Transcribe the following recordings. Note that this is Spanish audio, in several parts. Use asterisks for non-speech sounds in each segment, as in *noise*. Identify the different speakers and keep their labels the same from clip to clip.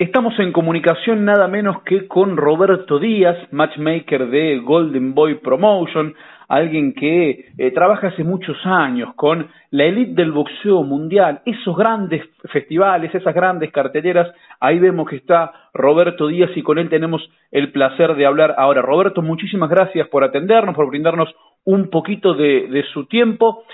Speaker 1: Estamos en comunicación nada menos que con Roberto Díaz, matchmaker de Golden Boy Promotion, alguien que eh, trabaja hace muchos años con la elite del boxeo mundial, esos grandes festivales, esas grandes carteleras, ahí vemos que está Roberto Díaz y con él tenemos el placer de hablar ahora. Roberto, muchísimas gracias por atendernos, por brindarnos un poquito de, de su tiempo.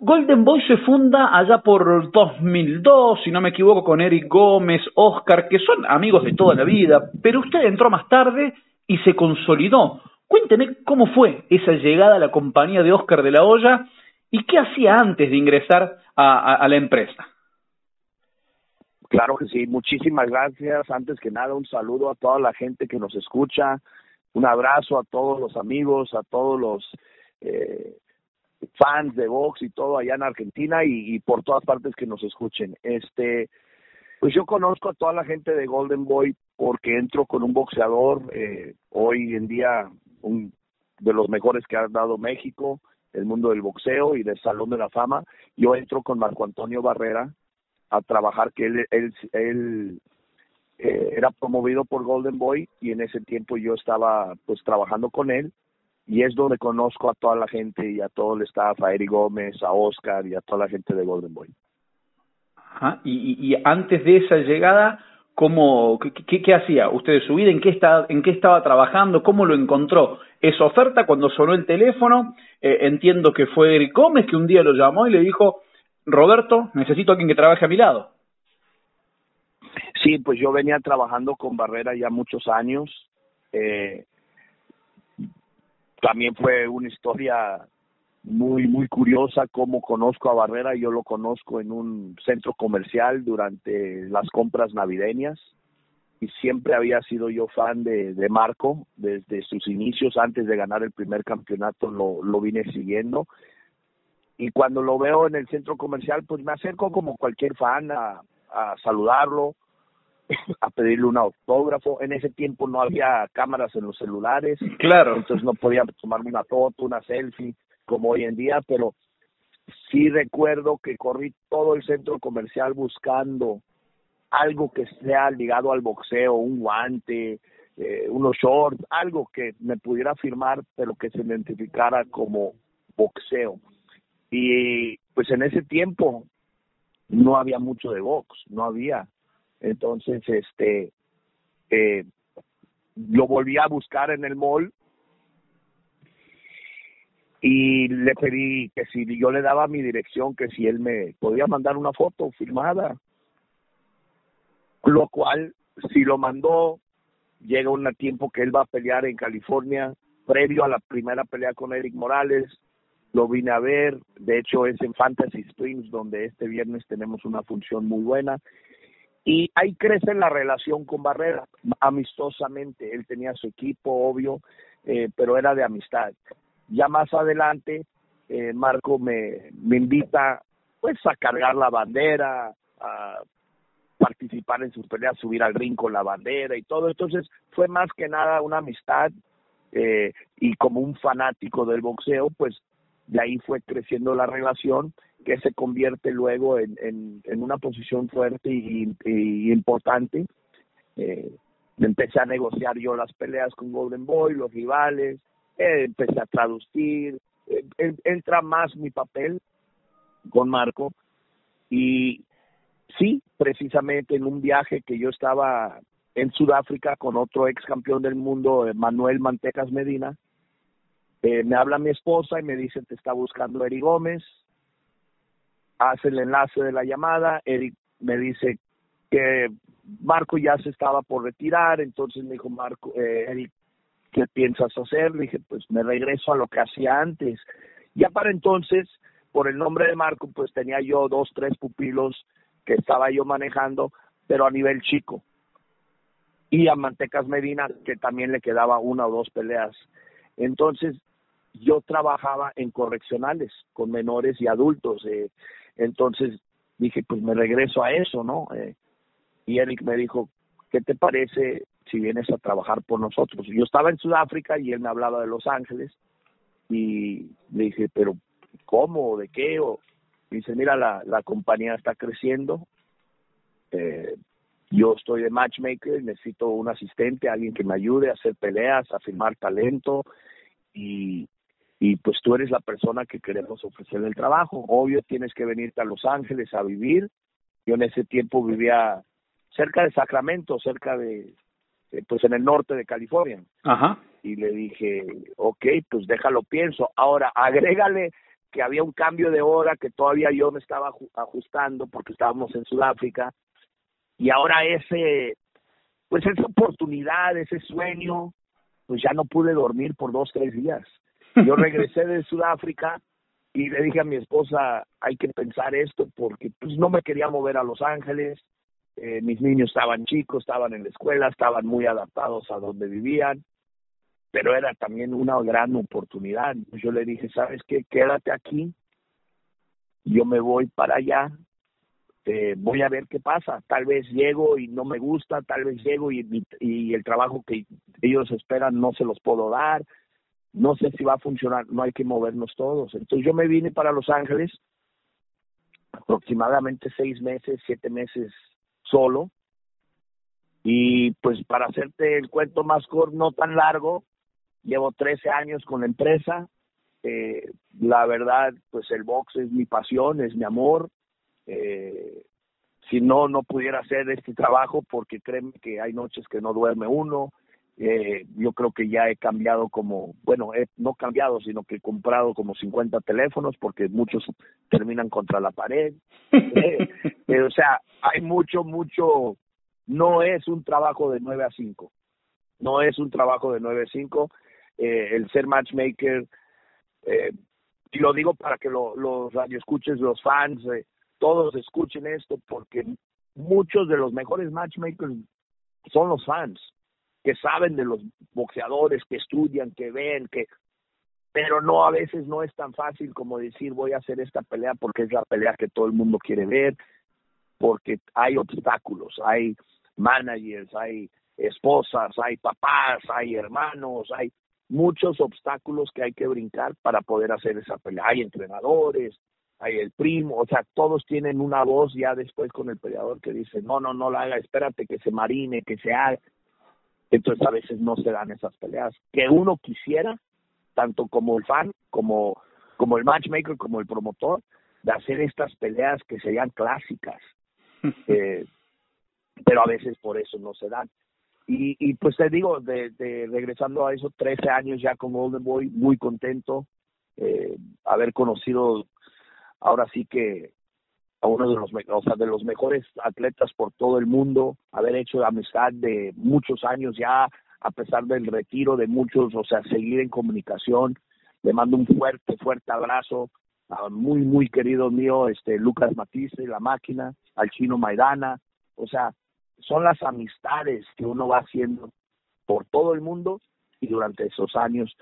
Speaker 1: Golden Boy se funda allá por 2002, si no me equivoco, con Eric Gómez, Oscar, que son amigos de toda la vida, pero usted entró más tarde y se consolidó. Cuénteme cómo fue esa llegada a la compañía de Oscar de la Hoya y qué hacía antes de ingresar a, la empresa.
Speaker 2: Claro que sí, muchísimas gracias. Antes que nada, un saludo a toda la gente que nos escucha, un abrazo a todos los amigos, a todos los eh, fans de box y todo allá en Argentina y, por todas partes que nos escuchen. Este, pues yo conozco a toda la gente de Golden Boy porque entro con un boxeador eh, hoy en día un de los mejores que ha dado México, el mundo del boxeo y del Salón de la Fama. Yo entro con Marco Antonio Barrera a trabajar que él él, él eh, era promovido por Golden Boy y en ese tiempo yo estaba pues trabajando con él y es donde conozco a toda la gente y a todo el staff, a Eric Gómez, a Oscar y a toda la gente de Golden Boy.
Speaker 1: Ajá. Y, y, antes de esa llegada, ¿cómo, qué, qué, hacía usted de su vida? ¿En qué, está, ¿En qué estaba trabajando? ¿Cómo lo encontró? Esa oferta, cuando sonó el teléfono, eh, entiendo que fue Eric Gómez que un día lo llamó y le dijo, Roberto, necesito a alguien que trabaje a mi lado.
Speaker 2: Sí, pues yo venía trabajando con Barrera ya muchos años. Eh, también fue una historia muy muy curiosa cómo conozco a Barrera. Yo lo conozco en un centro comercial durante las compras navideñas y siempre había sido yo fan de, de Marco desde sus inicios. Antes de ganar el primer campeonato lo, lo vine siguiendo. Y cuando lo veo en el centro comercial pues me acerco como cualquier fan a, a saludarlo a pedirle un autógrafo. En ese tiempo no había cámaras en los celulares.
Speaker 1: Claro.
Speaker 2: Entonces no podía tomarme una foto, una selfie, como hoy en día, pero sí recuerdo que corrí todo el centro comercial buscando algo que sea ligado al boxeo, un guante, eh, unos shorts, algo que me pudiera firmar, pero que se identificara como boxeo. Y pues en ese tiempo no había mucho de box, no había. Entonces, este, eh, lo volví a buscar en el mall y le pedí que si yo le daba mi dirección, que si él me podía mandar una foto firmada, lo cual si lo mandó, llega un tiempo que él va a pelear en California, previo a la primera pelea con Eric Morales, lo vine a ver, de hecho es en Fantasy Springs, donde este viernes tenemos una función muy buena, y ahí crece la relación con Barrera, amistosamente. Él tenía su equipo, obvio, eh, pero era de amistad. Ya más adelante, eh, Marco me, me invita pues a cargar la bandera, a participar en sus peleas, subir al ring con la bandera y todo. Entonces fue más que nada una amistad eh, y como un fanático del boxeo, pues de ahí fue creciendo la relación que se convierte luego en, en, una posición fuerte y, importante. Eh, empecé a negociar yo las peleas con Golden Boy, los rivales, eh, empecé a traducir, eh, entra más mi papel con Marco y sí, precisamente en un viaje que yo estaba en Sudáfrica con otro ex campeón del mundo, Manuel Mantecas Medina, me habla mi esposa y me dice, te está buscando Eri Gómez, hace el enlace de la llamada, Eric me dice que Marco ya se estaba por retirar, entonces me dijo Marco, eh, Eric, ¿qué piensas hacer? Le dije, pues me regreso a lo que hacía antes. Ya para entonces, por el nombre de Marco, pues tenía yo dos, tres pupilos que estaba yo manejando, pero a nivel chico. Y a Mantecas Medina, que también le quedaba una o dos peleas. Entonces, yo trabajaba en correccionales con menores y adultos. Eh, entonces dije, pues me regreso a eso, ¿no? Eh, y Eric me dijo, ¿qué te parece si vienes a trabajar por nosotros? Yo estaba en Sudáfrica y él me hablaba de Los Ángeles y le dije, pero ¿cómo? ¿De qué? O, dice, mira, la, la compañía está creciendo, eh, yo estoy de matchmaker, necesito un asistente, alguien que me ayude a hacer peleas, a firmar talento y, y pues tú eres la persona que queremos ofrecerle el trabajo. Obvio tienes que venirte a Los Ángeles a vivir. Yo en ese tiempo vivía cerca de Sacramento, cerca de, pues en el norte de California.
Speaker 1: Ajá.
Speaker 2: Y le dije, ok, pues déjalo pienso. Ahora, agrégale que había un cambio de hora que todavía yo me estaba ajustando porque estábamos en Sudáfrica y ahora ese pues esa oportunidad ese sueño pues ya no pude dormir por dos tres días yo regresé de Sudáfrica y le dije a mi esposa hay que pensar esto porque pues no me quería mover a Los Ángeles. Eh, mis niños estaban chicos estaban en la escuela estaban muy adaptados a donde vivían pero era también una gran oportunidad yo le dije sabes qué quédate aquí. Yo me voy para allá. Voy a ver qué pasa. Tal vez llego y no me gusta, tal vez llego y, el trabajo que ellos esperan no se los puedo dar. No sé si va a funcionar, no hay que movernos todos. Entonces yo me vine para Los Ángeles, aproximadamente seis meses, siete meses solo. Y pues para hacerte el cuento más corto, no tan largo, llevo 13 años con la empresa. Eh, la verdad, pues el box es mi pasión, es mi amor eh, si no, no pudiera hacer este trabajo porque créeme que hay noches que no duerme uno. Eh, yo creo que ya he cambiado como, bueno, he, no cambiado, sino que he comprado como 50 teléfonos porque muchos terminan contra la pared. *laughs* Eh, eh, o sea, hay mucho, mucho, no es un trabajo de 9 a 5. No es un trabajo de 9 a 5. Eh, el ser matchmaker, eh, y lo digo para que lo, los radioescuches, los fans, eh, todos escuchen esto porque muchos de los mejores matchmakers son los fans que saben de los boxeadores, que estudian, que ven, que pero no a veces no es tan fácil como decir voy a hacer esta pelea porque es la pelea que todo el mundo quiere ver, porque hay obstáculos, hay managers, hay esposas, hay papás, hay hermanos, hay muchos obstáculos que hay que brincar para poder hacer esa pelea. Hay entrenadores, hay el primo, o sea, todos tienen una voz ya después con el peleador que dice, no, no, no la haga, espérate que se marine, que se haga. Entonces a veces no se dan esas peleas. Que uno quisiera, tanto como el fan, como, como el matchmaker, como el promotor, de hacer estas peleas que serían clásicas. *laughs* eh, pero a veces por eso no se dan. Y, y pues te digo, de, de regresando a eso, 13 años ya con Golden Boy, muy contento, eh, haber conocido ahora sí que a uno de los, o sea, de los mejores atletas por todo el mundo, haber hecho amistad de muchos años ya, a pesar del retiro de muchos, o sea, seguir en comunicación. Le mando un fuerte, fuerte abrazo a muy, muy querido mío, este Lucas Matisse, La Máquina, al chino Maidana. O sea, son las amistades que uno va haciendo por todo el mundo y durante esos años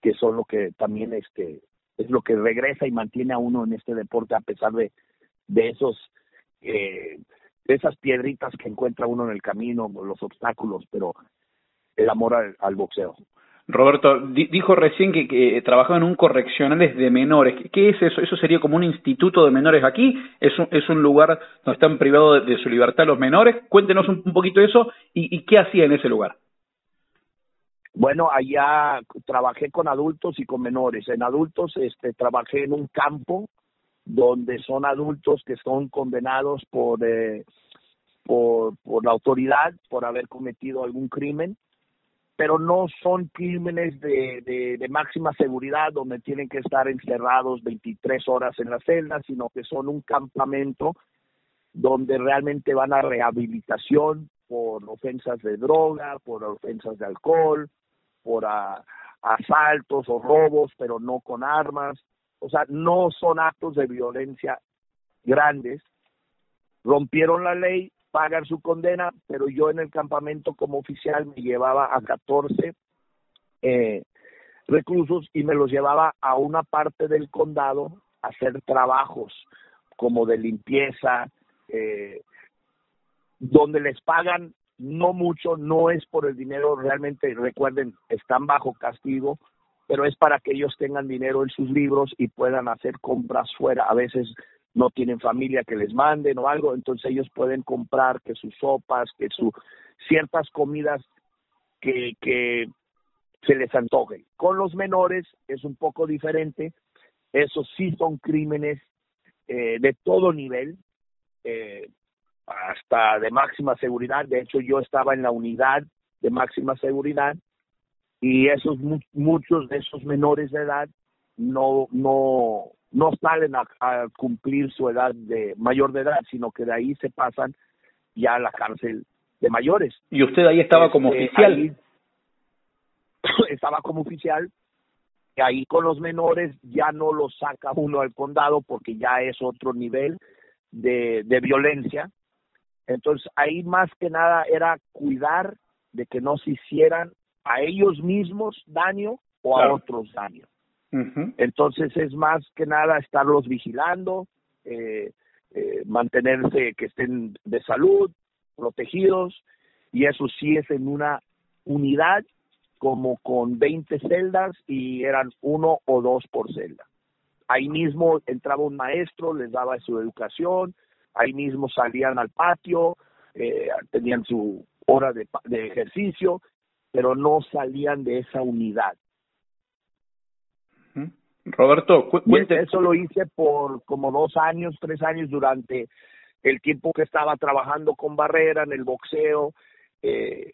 Speaker 2: que son lo que también este es lo que regresa y mantiene a uno en este deporte a pesar de, de esos eh, de esas piedritas que encuentra uno en el camino, los obstáculos, pero el amor al, boxeo.
Speaker 1: Roberto, dijo recién que, que, trabajaba en un correccionales de menores. ¿Qué es eso? ¿Eso sería como un instituto de menores aquí? ¿Es un, es un lugar donde están privados de, su libertad los menores? Cuéntenos un, un poquito eso y, y qué hacía en ese lugar.
Speaker 2: Bueno, allá trabajé con adultos y con menores. En adultos este, trabajé en un campo donde son adultos que son condenados por, eh, por, por la autoridad por haber cometido algún crimen, pero no son crímenes de, de, máxima seguridad donde tienen que estar encerrados 23 horas en la celda, sino que son un campamento donde realmente van a rehabilitación por ofensas de droga, por ofensas de alcohol, por asaltos o robos, pero no con armas. O sea, no son actos de violencia grandes. Rompieron la ley, pagan su condena, pero yo en el campamento como oficial me llevaba a 14 eh, reclusos y me los llevaba a una parte del condado a hacer trabajos como de limpieza, eh, donde les pagan no mucho, no es por el dinero, realmente recuerden, están bajo castigo, pero es para que ellos tengan dinero en sus libros y puedan hacer compras fuera. A veces no tienen familia que les manden o algo, entonces ellos pueden comprar que sus sopas, que su ciertas comidas que, que se les antojen. Con los menores es un poco diferente, esos sí son crímenes eh, de todo nivel, eh, hasta de máxima seguridad, de hecho yo estaba en la unidad de máxima seguridad y esos muchos de esos menores de edad no no no salen a, cumplir su edad de mayor de edad, sino que de ahí se pasan ya a la cárcel de mayores.
Speaker 1: Y usted ahí estaba como este, oficial. *coughs*
Speaker 2: estaba como oficial. Y ahí con los menores ya no los saca uno al condado porque ya es otro nivel de, de violencia. Entonces ahí más que nada era cuidar de que no se hicieran a ellos mismos daño o a otros daño. Entonces es más que nada estarlos vigilando, eh, eh, mantenerse que estén de salud, protegidos, y eso sí es en una unidad como con 20 celdas y eran uno o dos por celda. Ahí mismo entraba un maestro, les daba su educación, ahí mismo salían al patio, eh, tenían su hora de, de ejercicio, pero no salían de esa unidad.
Speaker 1: Roberto, cuente.
Speaker 2: Eso lo hice por como dos años, tres años durante el tiempo que estaba trabajando con Barrera en el boxeo. Eh,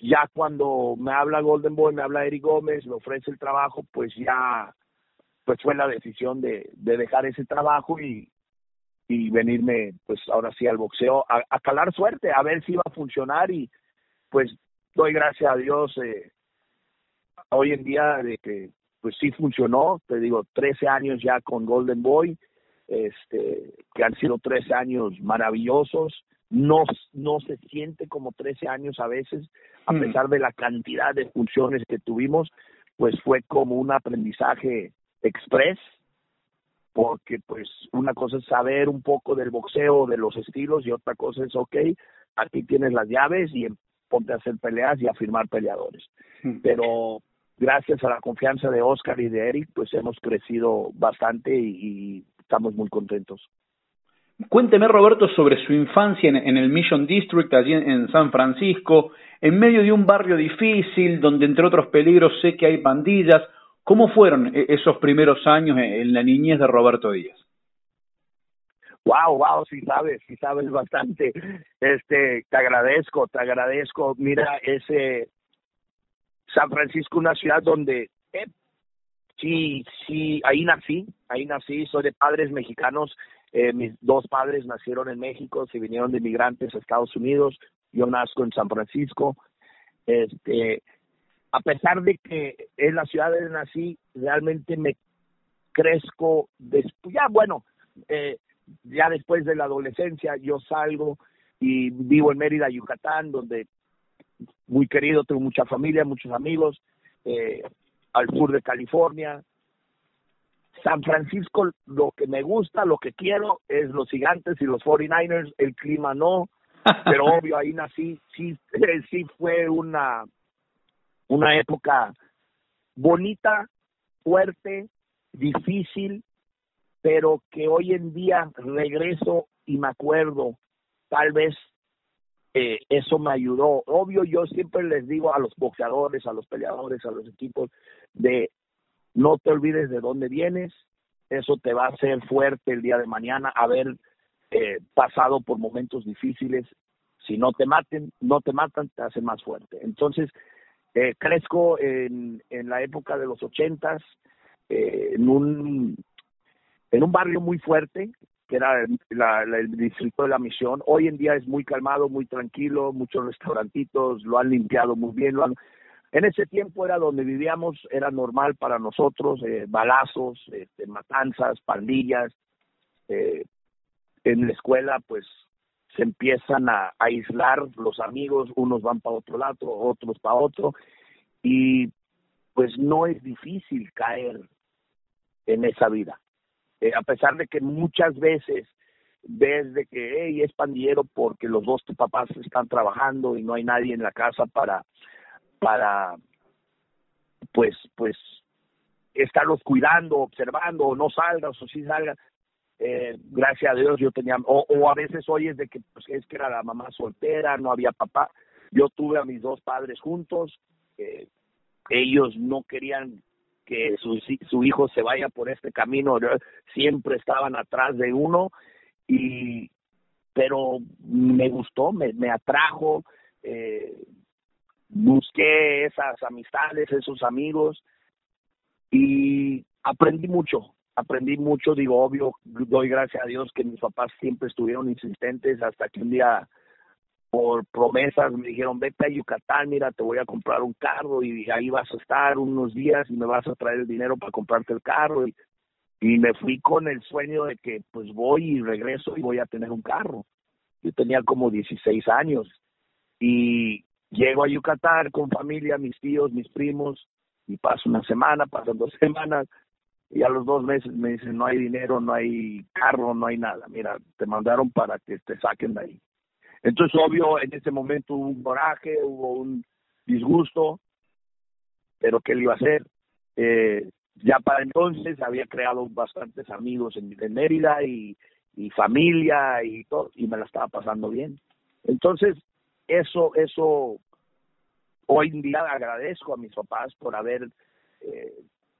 Speaker 2: ya cuando me habla Golden Boy, me habla Eric Gómez, me ofrece el trabajo, pues ya pues fue la decisión de, de dejar ese trabajo y, y venirme pues ahora sí al boxeo a, a, calar suerte, a ver si iba a funcionar y pues doy gracias a Dios eh, hoy en día de que pues sí funcionó, te digo, 13 años ya con Golden Boy, este, que han sido 13 años maravillosos, no, no se siente como 13 años a veces, a mm. pesar de la cantidad de funciones que tuvimos, pues fue como un aprendizaje express, porque pues una cosa es saber un poco del boxeo, de los estilos, y otra cosa es, ok, aquí tienes las llaves y ponte a hacer peleas y a firmar peleadores. Mm. Pero gracias a la confianza de Oscar y de Eric, pues hemos crecido bastante y, estamos muy contentos.
Speaker 1: Cuénteme, Roberto, sobre su infancia en, el Mission District, allí en, San Francisco, en medio de un barrio difícil, donde entre otros peligros sé que hay pandillas. ¿Cómo fueron e, esos primeros años en la niñez de Roberto Díaz?
Speaker 2: Wow, wow, sí sabes, sí sabes bastante. Este, te agradezco, te agradezco. Mira, ese San Francisco, una ciudad donde eh, sí, sí, ahí nací, ahí nací, soy de padres mexicanos, eh, mis dos padres nacieron en México, se vinieron de migrantes a Estados Unidos, yo nazco en San Francisco, este, a pesar de que es la ciudad donde nací, realmente me crezco después, ya bueno, eh, ya después de la adolescencia yo salgo y vivo en Mérida, Yucatán, donde muy querido, tengo mucha familia, muchos amigos, eh, al sur de California. San Francisco, lo que me gusta, lo que quiero es los gigantes y los 49ers, el clima no, *laughs* pero obvio ahí nací, sí, *laughs* sí fue una, una época bonita, fuerte, difícil, pero que hoy en día regreso y me acuerdo tal vez eh, eso me ayudó. Obvio, yo siempre les digo a los boxeadores, a los peleadores, a los equipos, de no te olvides de dónde vienes, eso te va a hacer fuerte el día de mañana, haber eh, pasado por momentos difíciles, si no te maten, no te matan, te hace más fuerte. Entonces, eh, crezco en, en la época de los ochentas, eh, en un en un barrio muy fuerte, que era el, distrito de la misión. Hoy en día es muy calmado, muy tranquilo, muchos restaurantitos lo han limpiado muy bien. Lo han... En ese tiempo era donde vivíamos, era normal para nosotros, eh, balazos, este, matanzas, pandillas. Eh, en la escuela, pues se empiezan a, aislar los amigos, unos van para otro lado, otros para otro, y pues no es difícil caer en esa vida. Eh, a pesar de que muchas veces ves de que hey, es pandillero porque los dos papás están trabajando y no hay nadie en la casa para para pues pues estarlos cuidando, observando, o no salgas o sí salgas. eh, gracias a Dios yo tenía, o, o a veces oyes de que pues, es que era la mamá soltera, no había papá. Yo tuve a mis dos padres juntos, eh, ellos no querían que su, su hijo se vaya por este camino, siempre estaban atrás de uno, y pero me gustó, me, atrajo, eh, busqué esas amistades, esos amigos, y aprendí mucho, aprendí mucho, digo, obvio, doy gracias a Dios que mis papás siempre estuvieron insistentes hasta que un día por promesas me dijeron, vete a Yucatán, mira, te voy a comprar un carro y ahí vas a estar unos días y me vas a traer el dinero para comprarte el carro. Y, y me fui con el sueño de que pues voy y regreso y voy a tener un carro. Yo tenía como 16 años y llego a Yucatán con familia, mis tíos, mis primos, y paso una semana, pasan dos *laughs* semanas, y a los dos meses me dicen, no hay dinero, no hay carro, no hay nada. Mira, te mandaron para que te saquen de ahí. Entonces, obvio, en ese momento hubo un coraje, hubo un disgusto, pero ¿qué le iba a hacer? Eh, ya para entonces había creado bastantes amigos en, Mérida y, y familia y todo, y me la estaba pasando bien. Entonces, eso, eso, hoy en día agradezco a mis papás por haber, eh,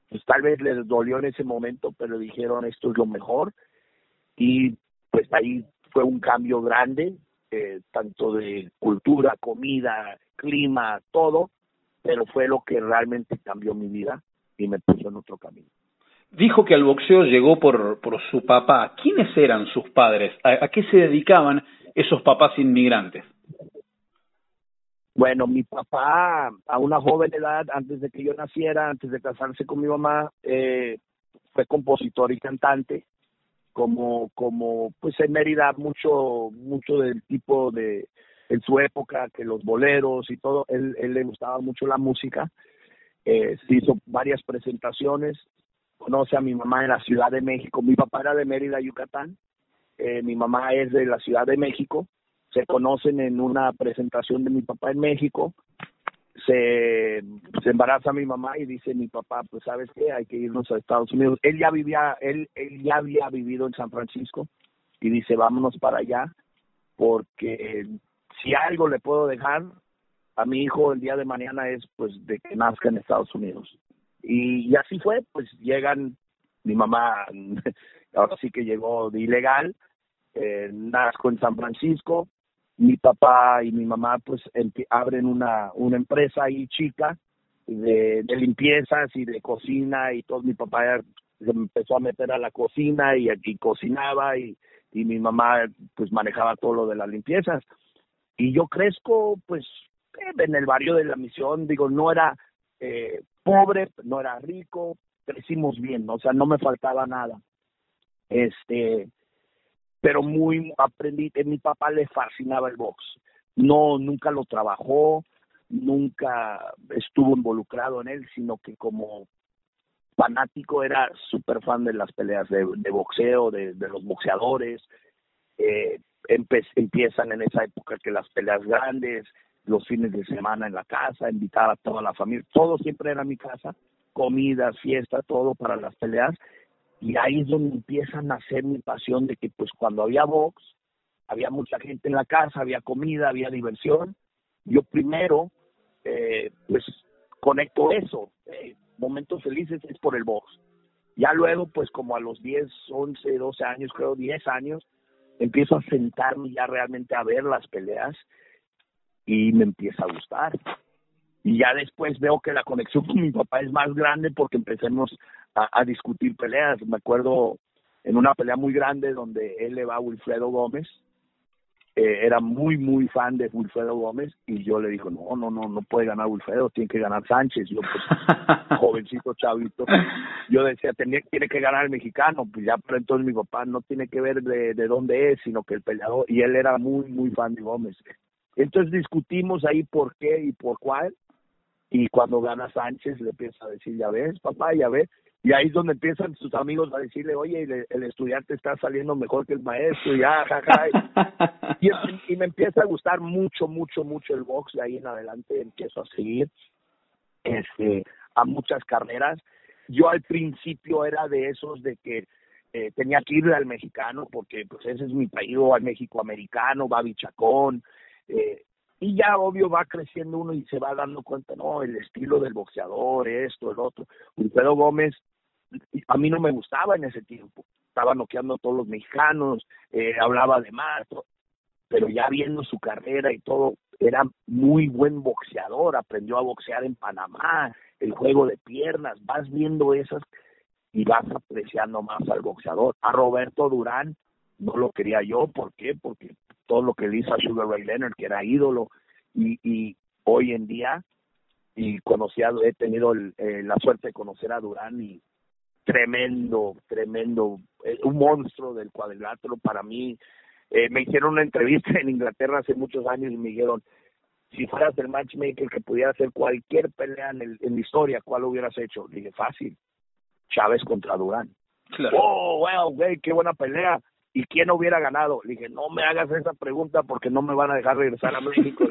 Speaker 2: pues tal vez les dolió en ese momento, pero dijeron esto es lo mejor. Y pues ahí fue un cambio grande eh, tanto de cultura, comida, clima, todo, pero fue lo que realmente cambió mi vida y me puso en otro camino.
Speaker 1: Dijo que al boxeo llegó por, por su papá. ¿Quiénes eran sus padres? ¿A, qué se dedicaban esos papás inmigrantes?
Speaker 2: Bueno, mi papá a una joven edad, antes de que yo naciera, antes de casarse con mi mamá, eh, fue compositor y cantante como como pues en Mérida mucho mucho del tipo de en su época que los boleros y todo él, él le gustaba mucho la música. Eh, se hizo varias presentaciones. Conoce a mi mamá en la Ciudad de México. Mi papá era de Mérida Yucatán. Eh, mi mamá es de la Ciudad de México. Se conocen en una presentación de mi papá en México se, se embaraza mi mamá y dice mi papá, pues sabes qué, hay que irnos a Estados Unidos. Él ya vivía, él, él ya había vivido en San Francisco y dice vámonos para allá porque si algo le puedo dejar a mi hijo el día de mañana es pues de que nazca en Estados Unidos. Y, y así fue, pues llegan, mi mamá *laughs* ahora sí que llegó de ilegal, eh, nazco en San Francisco, mi papá y mi mamá pues abren una, una empresa ahí chica de, limpiezas y de cocina y todo. Mi papá se empezó a meter a la cocina y aquí cocinaba y, y mi mamá pues manejaba todo lo de las limpiezas. Y yo crezco pues en el barrio de la misión. Digo no era eh, pobre no era rico crecimos bien o sea no me faltaba nada. Este pero muy aprendí, que mi papá le fascinaba el box. No, nunca lo trabajó, nunca estuvo involucrado en él, sino que como fanático era súper fan de las peleas de, boxeo, de, los boxeadores. Eh, empiezan en esa época que las peleas grandes, los fines de semana en la casa, invitar a toda la familia, todo siempre era mi casa, comida, fiesta, todo para las peleas y ahí es donde empieza a nacer mi pasión de que pues cuando había box, había mucha gente en la casa, había comida, había diversión. Yo primero, eh, pues conecto eso, eh, momentos felices es por el box. Ya luego, pues como a los 10, 11, 12 años, creo 10 años, empiezo a sentarme ya realmente a ver las peleas y me empieza a gustar y ya después veo que la conexión con mi papá es más grande porque empecemos a, discutir peleas. Me acuerdo en una pelea muy grande donde él le va a Wilfredo Gómez, eh, era muy, muy fan de Wilfredo Gómez y yo le dijo, no, no, no, no puede ganar Wilfredo, tiene que ganar Sánchez. Yo, pues, *laughs* jovencito, chavito, yo decía, tiene, tiene que ganar el mexicano, pues ya, pero entonces mi papá no tiene que ver de, de dónde es, sino que el peleador, y él era muy, muy fan de Gómez. Entonces discutimos ahí por qué y por cuál, y cuando gana Sánchez le empieza a decir, ya ves, papá, ya ves, y ahí es donde empiezan sus amigos a decirle, oye, el, estudiante está saliendo mejor que el maestro, ya, jaja. Y, me empieza a gustar mucho, mucho, mucho el box, de ahí en adelante empiezo a seguir este, a muchas carreras. Yo al principio era de esos de que eh, tenía que ir al mexicano porque pues ese es mi país, o al México americano, va Chacón, eh, y ya obvio va creciendo uno y se va dando cuenta, no, el estilo del boxeador, esto, el otro. Wilfredo Gómez, a mí no me gustaba en ese tiempo, estaba noqueando a todos los mexicanos, eh, hablaba de más, pero ya viendo su carrera y todo, era muy buen boxeador, aprendió a boxear en Panamá, el juego de piernas, vas viendo esas y vas apreciando más al boxeador. A Roberto Durán no lo quería yo, ¿por qué? Porque todo lo que le hizo a Sugar Ray Leonard, que era ídolo, y, y hoy en día, y conocido, he tenido eh, la suerte de conocer a Durán y tremendo, tremendo, eh, un monstruo del cuadrilátero para mí. Eh, me hicieron una entrevista *laughs* en Inglaterra hace muchos años y me dijeron, si fueras el matchmaker que pudiera hacer cualquier pelea en, el, en la historia, ¿cuál hubieras hecho? Le dije, fácil, Chávez contra Durán. Oh, wow, güey, qué buena pelea. ¿Y quién hubiera ganado? Le dije, no me hagas esa pregunta porque no me van a dejar regresar a México.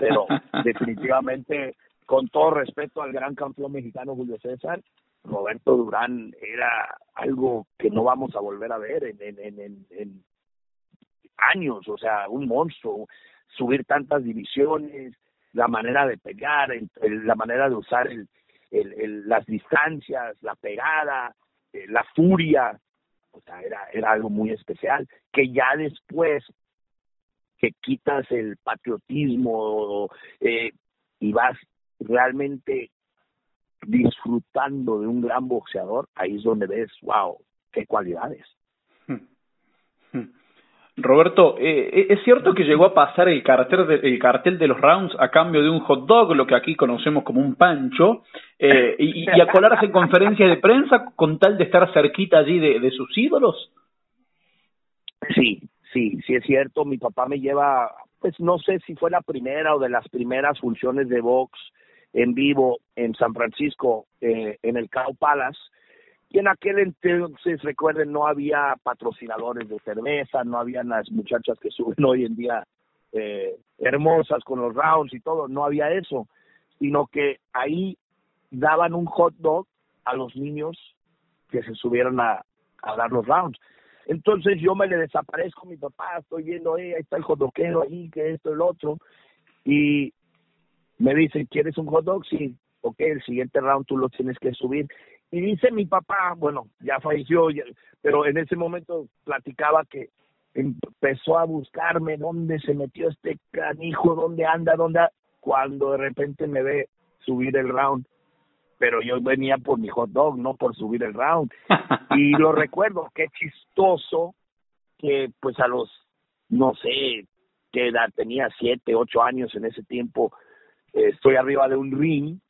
Speaker 2: Pero *laughs* definitivamente, con todo respeto al gran campeón mexicano Julio César, Roberto Durán era algo que no vamos a volver a ver en, en, en, en años, o sea, un monstruo, subir tantas divisiones, la manera de pelear, la manera de usar el, el, las distancias, la pegada, eh, la furia, era, era algo muy especial, que ya después que quitas el patriotismo eh, y vas realmente disfrutando de un gran boxeador, ahí es donde ves, wow, qué cualidades.
Speaker 1: Roberto, eh, eh, ¿es cierto que llegó a pasar el cartel, de, el cartel de los rounds a cambio de un hot dog, lo que aquí conocemos como un pancho, eh, y, a colarse en conferencias de prensa con tal de estar cerquita allí de, de sus ídolos?
Speaker 2: Sí, sí, sí es cierto. Mi papá me lleva, pues no sé si fue la primera o de las primeras funciones de box en vivo en San Francisco, eh, en el Cow Palace y en aquel entonces, recuerden, no había patrocinadores de cerveza, no había las muchachas que suben *laughs* hoy en día eh, hermosas con los rounds y todo, no había eso, sino que ahí daban un hot dog a los niños que se subieron a, dar los rounds. Entonces yo me le desaparezco a mi papá, estoy viendo, eh, ahí está el hot dogero ahí, que esto, el otro, y me dicen, ¿quieres un hot dog? Sí, ok, el siguiente round tú lo tienes que subir. Y dice mi papá, bueno, ya falleció, pero en ese momento platicaba que empezó a buscarme dónde se metió este canijo, dónde anda, dónde cuando de repente me ve subir el round. Pero yo venía por mi hot dog, no por subir el round. *laughs* Y lo recuerdo, qué chistoso que pues a los, no sé, qué edad tenía, siete, ocho años en ese tiempo, estoy arriba de un ring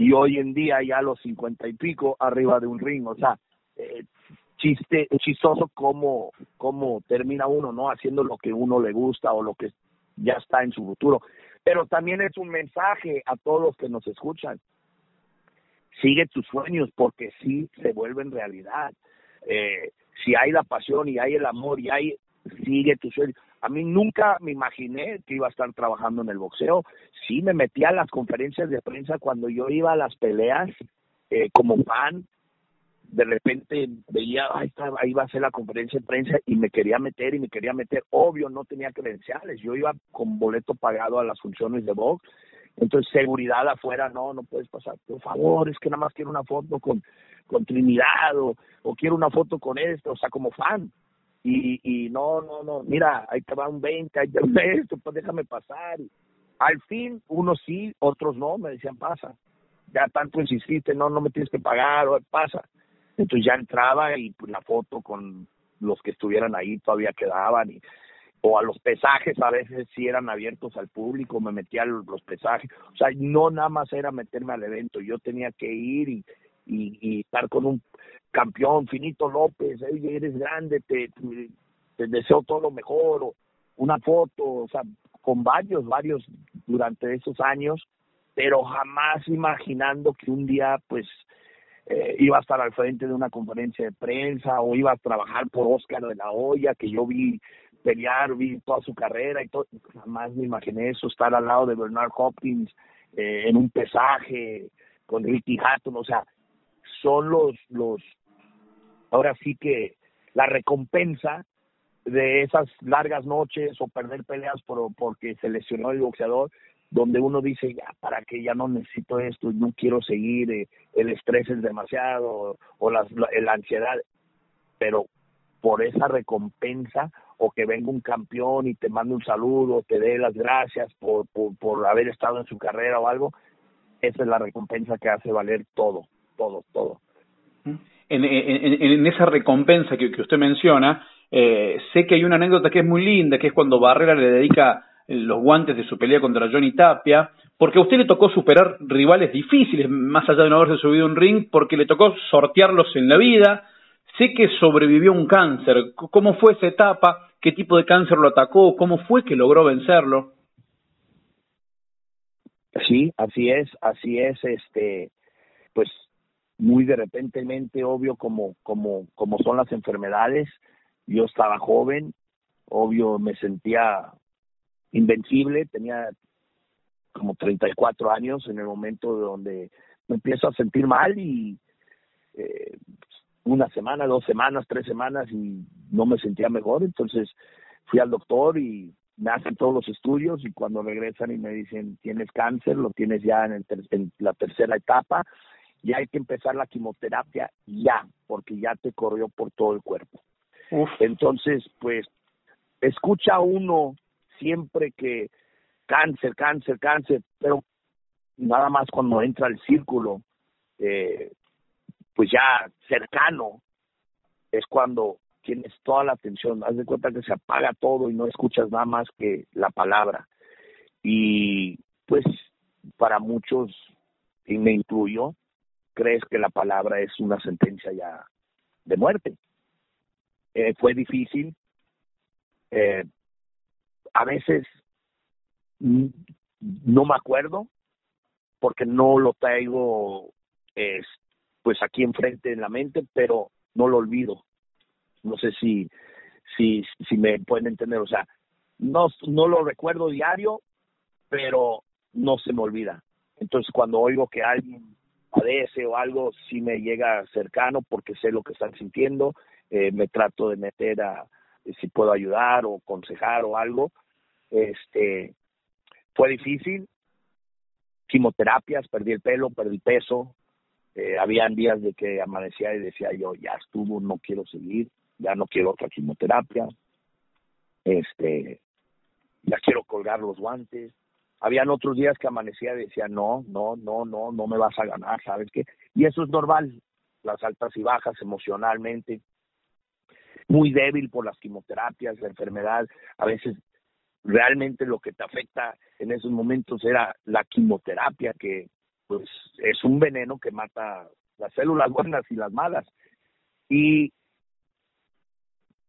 Speaker 2: y hoy en día ya a los cincuenta y pico arriba de un ring, o sea, eh, chiste, chistoso cómo, cómo termina uno, ¿no? Haciendo lo que uno le gusta o lo que ya está en su futuro. Pero también es un mensaje a todos los que nos escuchan. Sigue tus sueños porque sí se vuelven realidad. Eh, si hay la pasión y hay el amor y hay, sigue tus sueños. A mí nunca me imaginé que iba a estar trabajando en el boxeo. Sí me metía a las conferencias de prensa cuando yo iba a las peleas eh, como fan. De repente veía, ahí, ahí va a ser la conferencia de prensa y me quería meter y me quería meter. Obvio, no tenía credenciales. Yo iba con boleto pagado a las funciones de box. Entonces, seguridad afuera, no, no puedes pasar. Por favor, es que nada más quiero una foto con, con Trinidad o, o quiero una foto con esto, o sea, como fan y, y no, no, no, mira, ahí te va un 20, ahí te va *laughs* esto, pues déjame pasar. Al fin, unos sí, otros no, me decían, pasa. Ya tanto insististe, no, no me tienes que pagar, o pasa. Entonces ya entraba y pues, la foto con los que estuvieran ahí todavía quedaban y o a los pesajes a veces sí eran abiertos al público, me metía a los pesajes, o sea, no nada más era meterme al evento, yo tenía que ir y, y, y estar con un campeón, Finito López, eres grande, te, deseo todo lo mejor, o una foto, o sea, con varios, varios durante esos años, pero jamás imaginando que un día, pues, eh, iba a estar al frente de una conferencia de prensa o iba a trabajar por Oscar de la Hoya, que yo vi pelear, vi toda su carrera y todo, jamás me imaginé eso, estar al lado de Bernard Hopkins eh, en un pesaje con Ricky Hatton, o sea, son los, los ahora sí que la recompensa de esas largas noches o perder peleas por, porque se lesionó el boxeador, donde uno dice, ya, ¿para qué? Ya no necesito esto, no quiero seguir, eh, el estrés es demasiado, o la, ansiedad, pero por esa recompensa, o que venga un campeón y te mande un saludo, te dé las gracias por, por, por haber estado en su carrera o algo, esa es la recompensa que hace valer todo, todo, todo.
Speaker 1: En, en, en esa recompensa que, que usted menciona, eh, sé que hay una anécdota que es muy linda, que es cuando Barrera le dedica los guantes de su pelea contra Johnny Tapia, porque a usted le tocó superar rivales difíciles, más allá de no haberse subido un ring, porque le tocó sortearlos en la vida. Sé que sobrevivió un cáncer. ¿Cómo fue esa etapa? ¿Qué tipo de cáncer lo atacó? ¿Cómo fue que logró vencerlo?
Speaker 2: Sí, así es, así es, este, pues muy de repentemente, obvio, como, como, como son las enfermedades. Yo estaba joven, obvio, me sentía invencible, tenía como 34 años en el momento donde me empiezo a sentir mal y eh, una semana, dos semanas, tres semanas y no me sentía mejor, entonces fui al doctor y me hacen todos los estudios y cuando regresan y me dicen tienes cáncer, lo tienes ya en, en la tercera etapa y hay que empezar la quimioterapia ya, porque ya te corrió por todo el cuerpo. Entonces, pues, escucha uno siempre que cáncer, cáncer, cáncer, pero nada más cuando entra el círculo, eh, pues ya cercano, es cuando tienes toda la atención, haz de cuenta que se apaga todo y no escuchas nada más que la palabra. Y pues para muchos, y me incluyo, crees que la palabra es una sentencia ya de muerte. Eh, fue difícil. Eh, a veces no me acuerdo porque no lo traigo es, pues aquí enfrente en la mente, pero no lo olvido. No sé si, si, si me pueden entender. O sea, no, no lo recuerdo diario, pero no se me olvida. Entonces, cuando oigo que alguien padece o algo, sí me llega cercano porque sé lo que están sintiendo, eh, me trato de meter a si puedo ayudar o aconsejar o algo. Este, fue difícil, quimioterapias, perdí el pelo, perdí peso, eh, habían días de que amanecía y decía yo, ya estuvo, no quiero seguir, ya no quiero otra quimioterapia, este, ya quiero colgar los guantes, habían otros días que amanecía y decía, no, no, no, no, no me vas a ganar, ¿sabes qué? Y eso es normal, las altas y bajas emocionalmente, muy débil por las quimioterapias, la enfermedad, a veces realmente lo que te afecta en esos momentos era la quimioterapia, que pues es un veneno que mata las células buenas y las malas. Y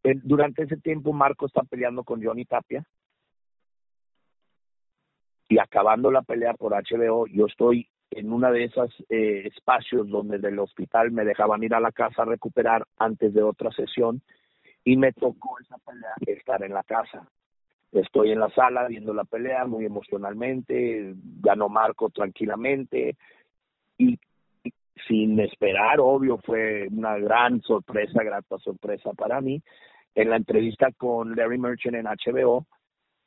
Speaker 2: durante ese tiempo Marco está peleando con Johnny Tapia, y acabando la pelea por HBO, yo estoy en una de esos eh, espacios donde del hospital me dejaban ir a la casa a recuperar antes de otra sesión y me tocó esa pelea estar en la casa. Estoy en la sala viendo la pelea muy emocionalmente, ganó Marco tranquilamente y, sin esperar, obvio, fue una gran sorpresa, grata sorpresa para mí. En la entrevista con Larry Merchant en HBO,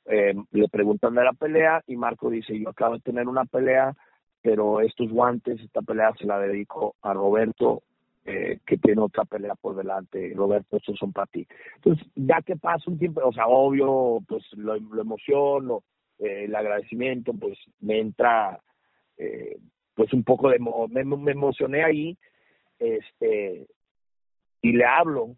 Speaker 2: eh, le preguntan de la pelea y Marco dice, yo acabo de tener una pelea, pero estos guantes, esta pelea se la dedico a Roberto, eh, que tiene otra pelea por delante. Roberto, estos son para ti. Entonces, ya que pasa un tiempo, o sea, obvio, pues lo, emociono, eh, el agradecimiento, pues me entra, eh, pues un poco de, me, me emocioné ahí, este, y le hablo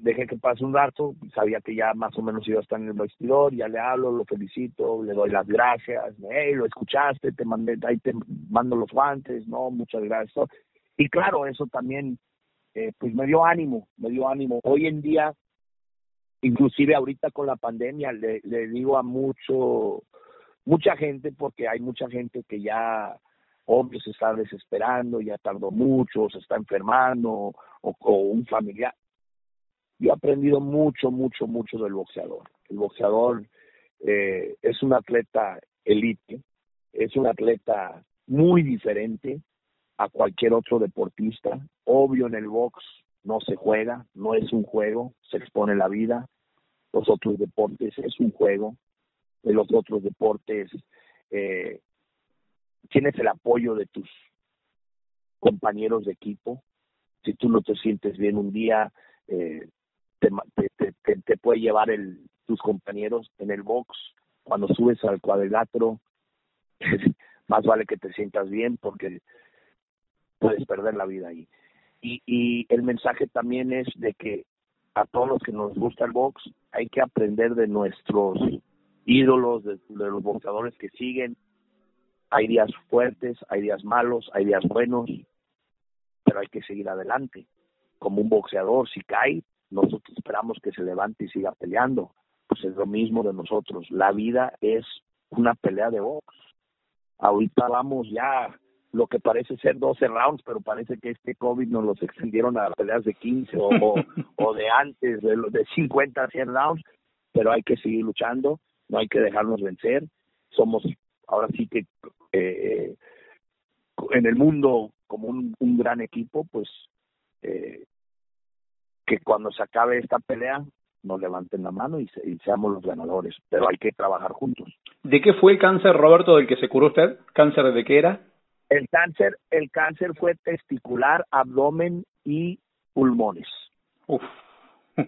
Speaker 2: dejé que pase un rato, sabía que ya más o menos iba a estar en el vestidor, ya le hablo, lo felicito, le doy las gracias, hey, lo escuchaste, te mandé, ahí te mando los guantes, no, muchas gracias. Y claro, eso también, eh, pues me dio ánimo, me dio ánimo. Hoy en día, inclusive ahorita con la pandemia, le, digo a mucho, mucha gente, porque hay mucha gente que ya obvio se está desesperando, ya tardó mucho, se está enfermando, o un familiar, yo he aprendido mucho, mucho, mucho del boxeador. El boxeador eh, es un atleta elite, es un atleta muy diferente a cualquier otro deportista. Obvio en el box no se juega, no es un juego, se expone la vida. Los otros deportes es un juego. En los otros deportes eh, tienes el apoyo de tus compañeros de equipo. Si tú no te sientes bien un día, eh, te, te, te, puede llevar el, tus compañeros en el box. Cuando subes al cuadrilátero, *laughs* más vale que te sientas bien porque puedes perder la vida ahí. Y, y el mensaje también es de que a todos los que nos gusta el box hay que aprender de nuestros ídolos, de, los boxeadores que siguen. Hay días fuertes, hay días malos, hay días buenos, pero hay que seguir adelante. Como un boxeador, si cae, nosotros esperamos que se levante y siga peleando. Pues es lo mismo de nosotros. La vida es una pelea de box. Ahorita vamos ya lo que parece ser 12 rounds, pero parece que este COVID nos los extendieron a peleas de 15 o, *laughs* o, de antes, de, de 50 a 100 rounds, pero hay que seguir luchando, no hay que dejarnos vencer. Somos ahora sí que eh, en el mundo como un, un gran equipo, pues eh, que cuando se acabe esta pelea nos levanten la mano y, y, seamos los ganadores, pero hay que trabajar juntos.
Speaker 1: ¿De qué fue el cáncer, Roberto, del que se curó usted? ¿Cáncer de qué era?
Speaker 2: El cáncer, el cáncer fue testicular, abdomen y pulmones.
Speaker 1: Uf. *laughs*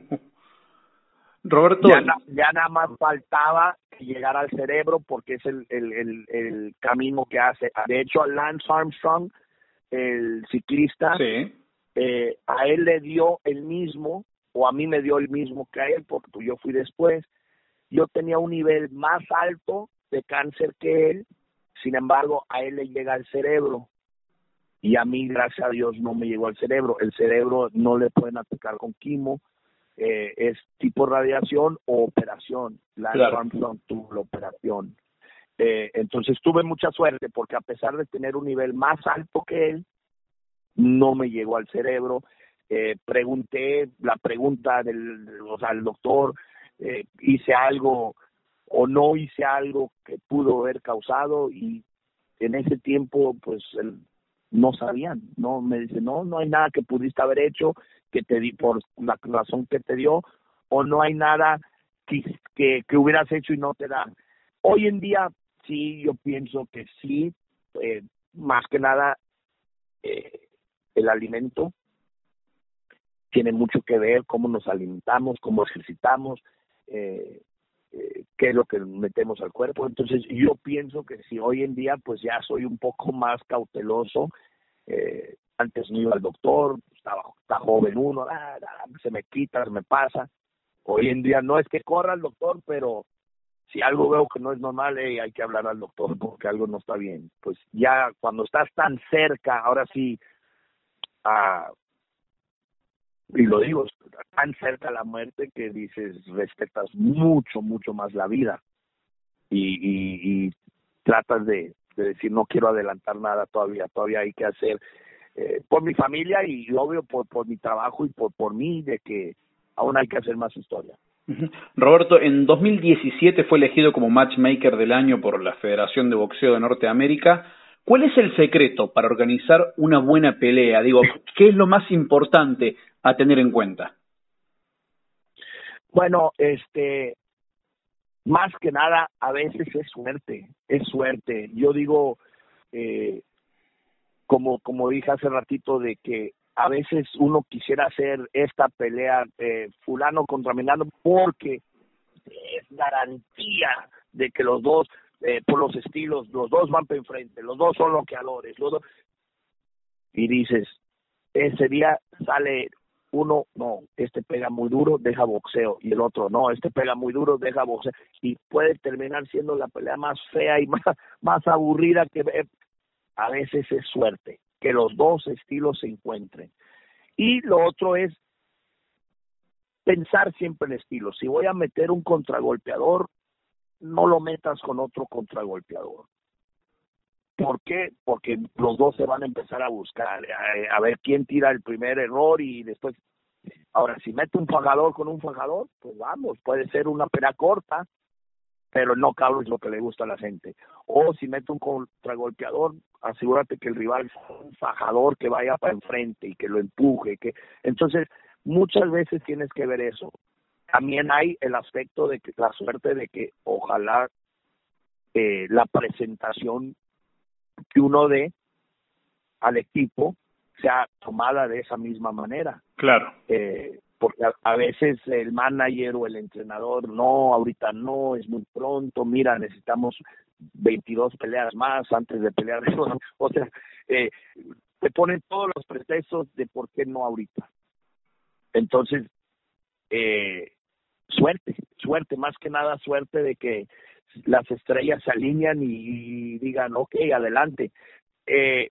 Speaker 1: Roberto.
Speaker 2: Ya, ya, nada más faltaba que llegara al cerebro porque es el, el, el, el, camino que hace. De hecho, a Lance Armstrong, el ciclista,
Speaker 1: sí.
Speaker 2: Eh, a él le dio el mismo, o a mí me dio el mismo que a él, porque yo fui después. Yo tenía un nivel más alto de cáncer que él, sin embargo, a él le llega al cerebro y a mí, gracias a Dios, no me llegó al cerebro. El cerebro no le pueden atacar con quimo, eh, es tipo radiación o operación. La
Speaker 1: claro.
Speaker 2: Armstrong tuvo la operación. Eh, entonces tuve mucha suerte porque a pesar de tener un nivel más alto que él, no me llegó al cerebro. Eh, pregunté la pregunta del, o sea, al doctor, eh, hice algo o no hice algo que pudo haber causado y en ese tiempo pues no sabían, no me dice, no, no hay nada que pudiste haber hecho que te di por la razón que te dio o no hay nada que, que, que hubieras hecho y no te da. Hoy en día sí, yo pienso que sí, eh, más que nada eh, el alimento tiene mucho que ver cómo nos alimentamos, cómo ejercitamos, eh, eh, qué es lo que metemos al cuerpo. Entonces yo pienso que si hoy en día pues ya soy un poco más cauteloso, eh, antes no iba al doctor, estaba joven uno, ah, ah, se me quita, se me pasa. Hoy en día no es que corra al doctor, pero si algo veo que no es normal, hey, hay que hablar al doctor porque algo no está bien. Pues ya cuando estás tan cerca, ahora sí, y lo digo, tan cerca a la muerte que dices, respetas mucho, mucho más la vida y, y, y tratas de, de, decir, no quiero adelantar nada todavía, todavía hay que hacer eh, por mi familia y obvio por, por mi trabajo y por, por mí, de que aún hay que hacer más historia.
Speaker 1: Roberto, en 2017 fue elegido como matchmaker del año por la Federación de Boxeo de Norteamérica. ¿Cuál es el secreto para organizar una buena pelea? Digo, ¿qué es lo más importante a tener en cuenta?
Speaker 2: Bueno, este, más que nada, a veces es suerte, es suerte. Yo digo, eh, como, como dije hace ratito, de que a veces uno quisiera hacer esta pelea eh, fulano contra menano porque es garantía de que los dos, eh, por los estilos, los dos van para enfrente, los dos son loqueadores, los dos... Y dices, ese día sale uno, no, este pega muy duro, deja boxeo, y el otro, no, este pega muy duro, deja boxeo, y puede terminar siendo la pelea más fea y *laughs* más, más aburrida que a veces es suerte, que los dos estilos se encuentren. Y lo otro es pensar siempre en estilo. Si voy a meter un contragolpeador, no lo metas con otro contragolpeador. ¿Por qué? Porque los dos se van a empezar a buscar, a, a, ver quién tira el primer error y después. Ahora, si mete un fajador con un fajador, pues vamos, puede ser una pera corta, pero no knockout es lo que le gusta a la gente. O si mete un contragolpeador, asegúrate que el rival sea un fajador que vaya para enfrente y que lo empuje. que Entonces, muchas veces tienes que ver eso. También hay el aspecto de que la suerte de que ojalá eh, la presentación que uno dé al equipo sea tomada de esa misma manera.
Speaker 1: Claro.
Speaker 2: Eh, porque a, veces el manager o el entrenador, no, ahorita no, es muy pronto, mira, necesitamos 22 peleas más antes de pelear. *laughs* o sea, eh, te ponen todos los pretextos de por qué no ahorita. Entonces, eh, suerte, suerte, más que nada suerte de que las estrellas se alinean y, digan, ok, adelante. Eh,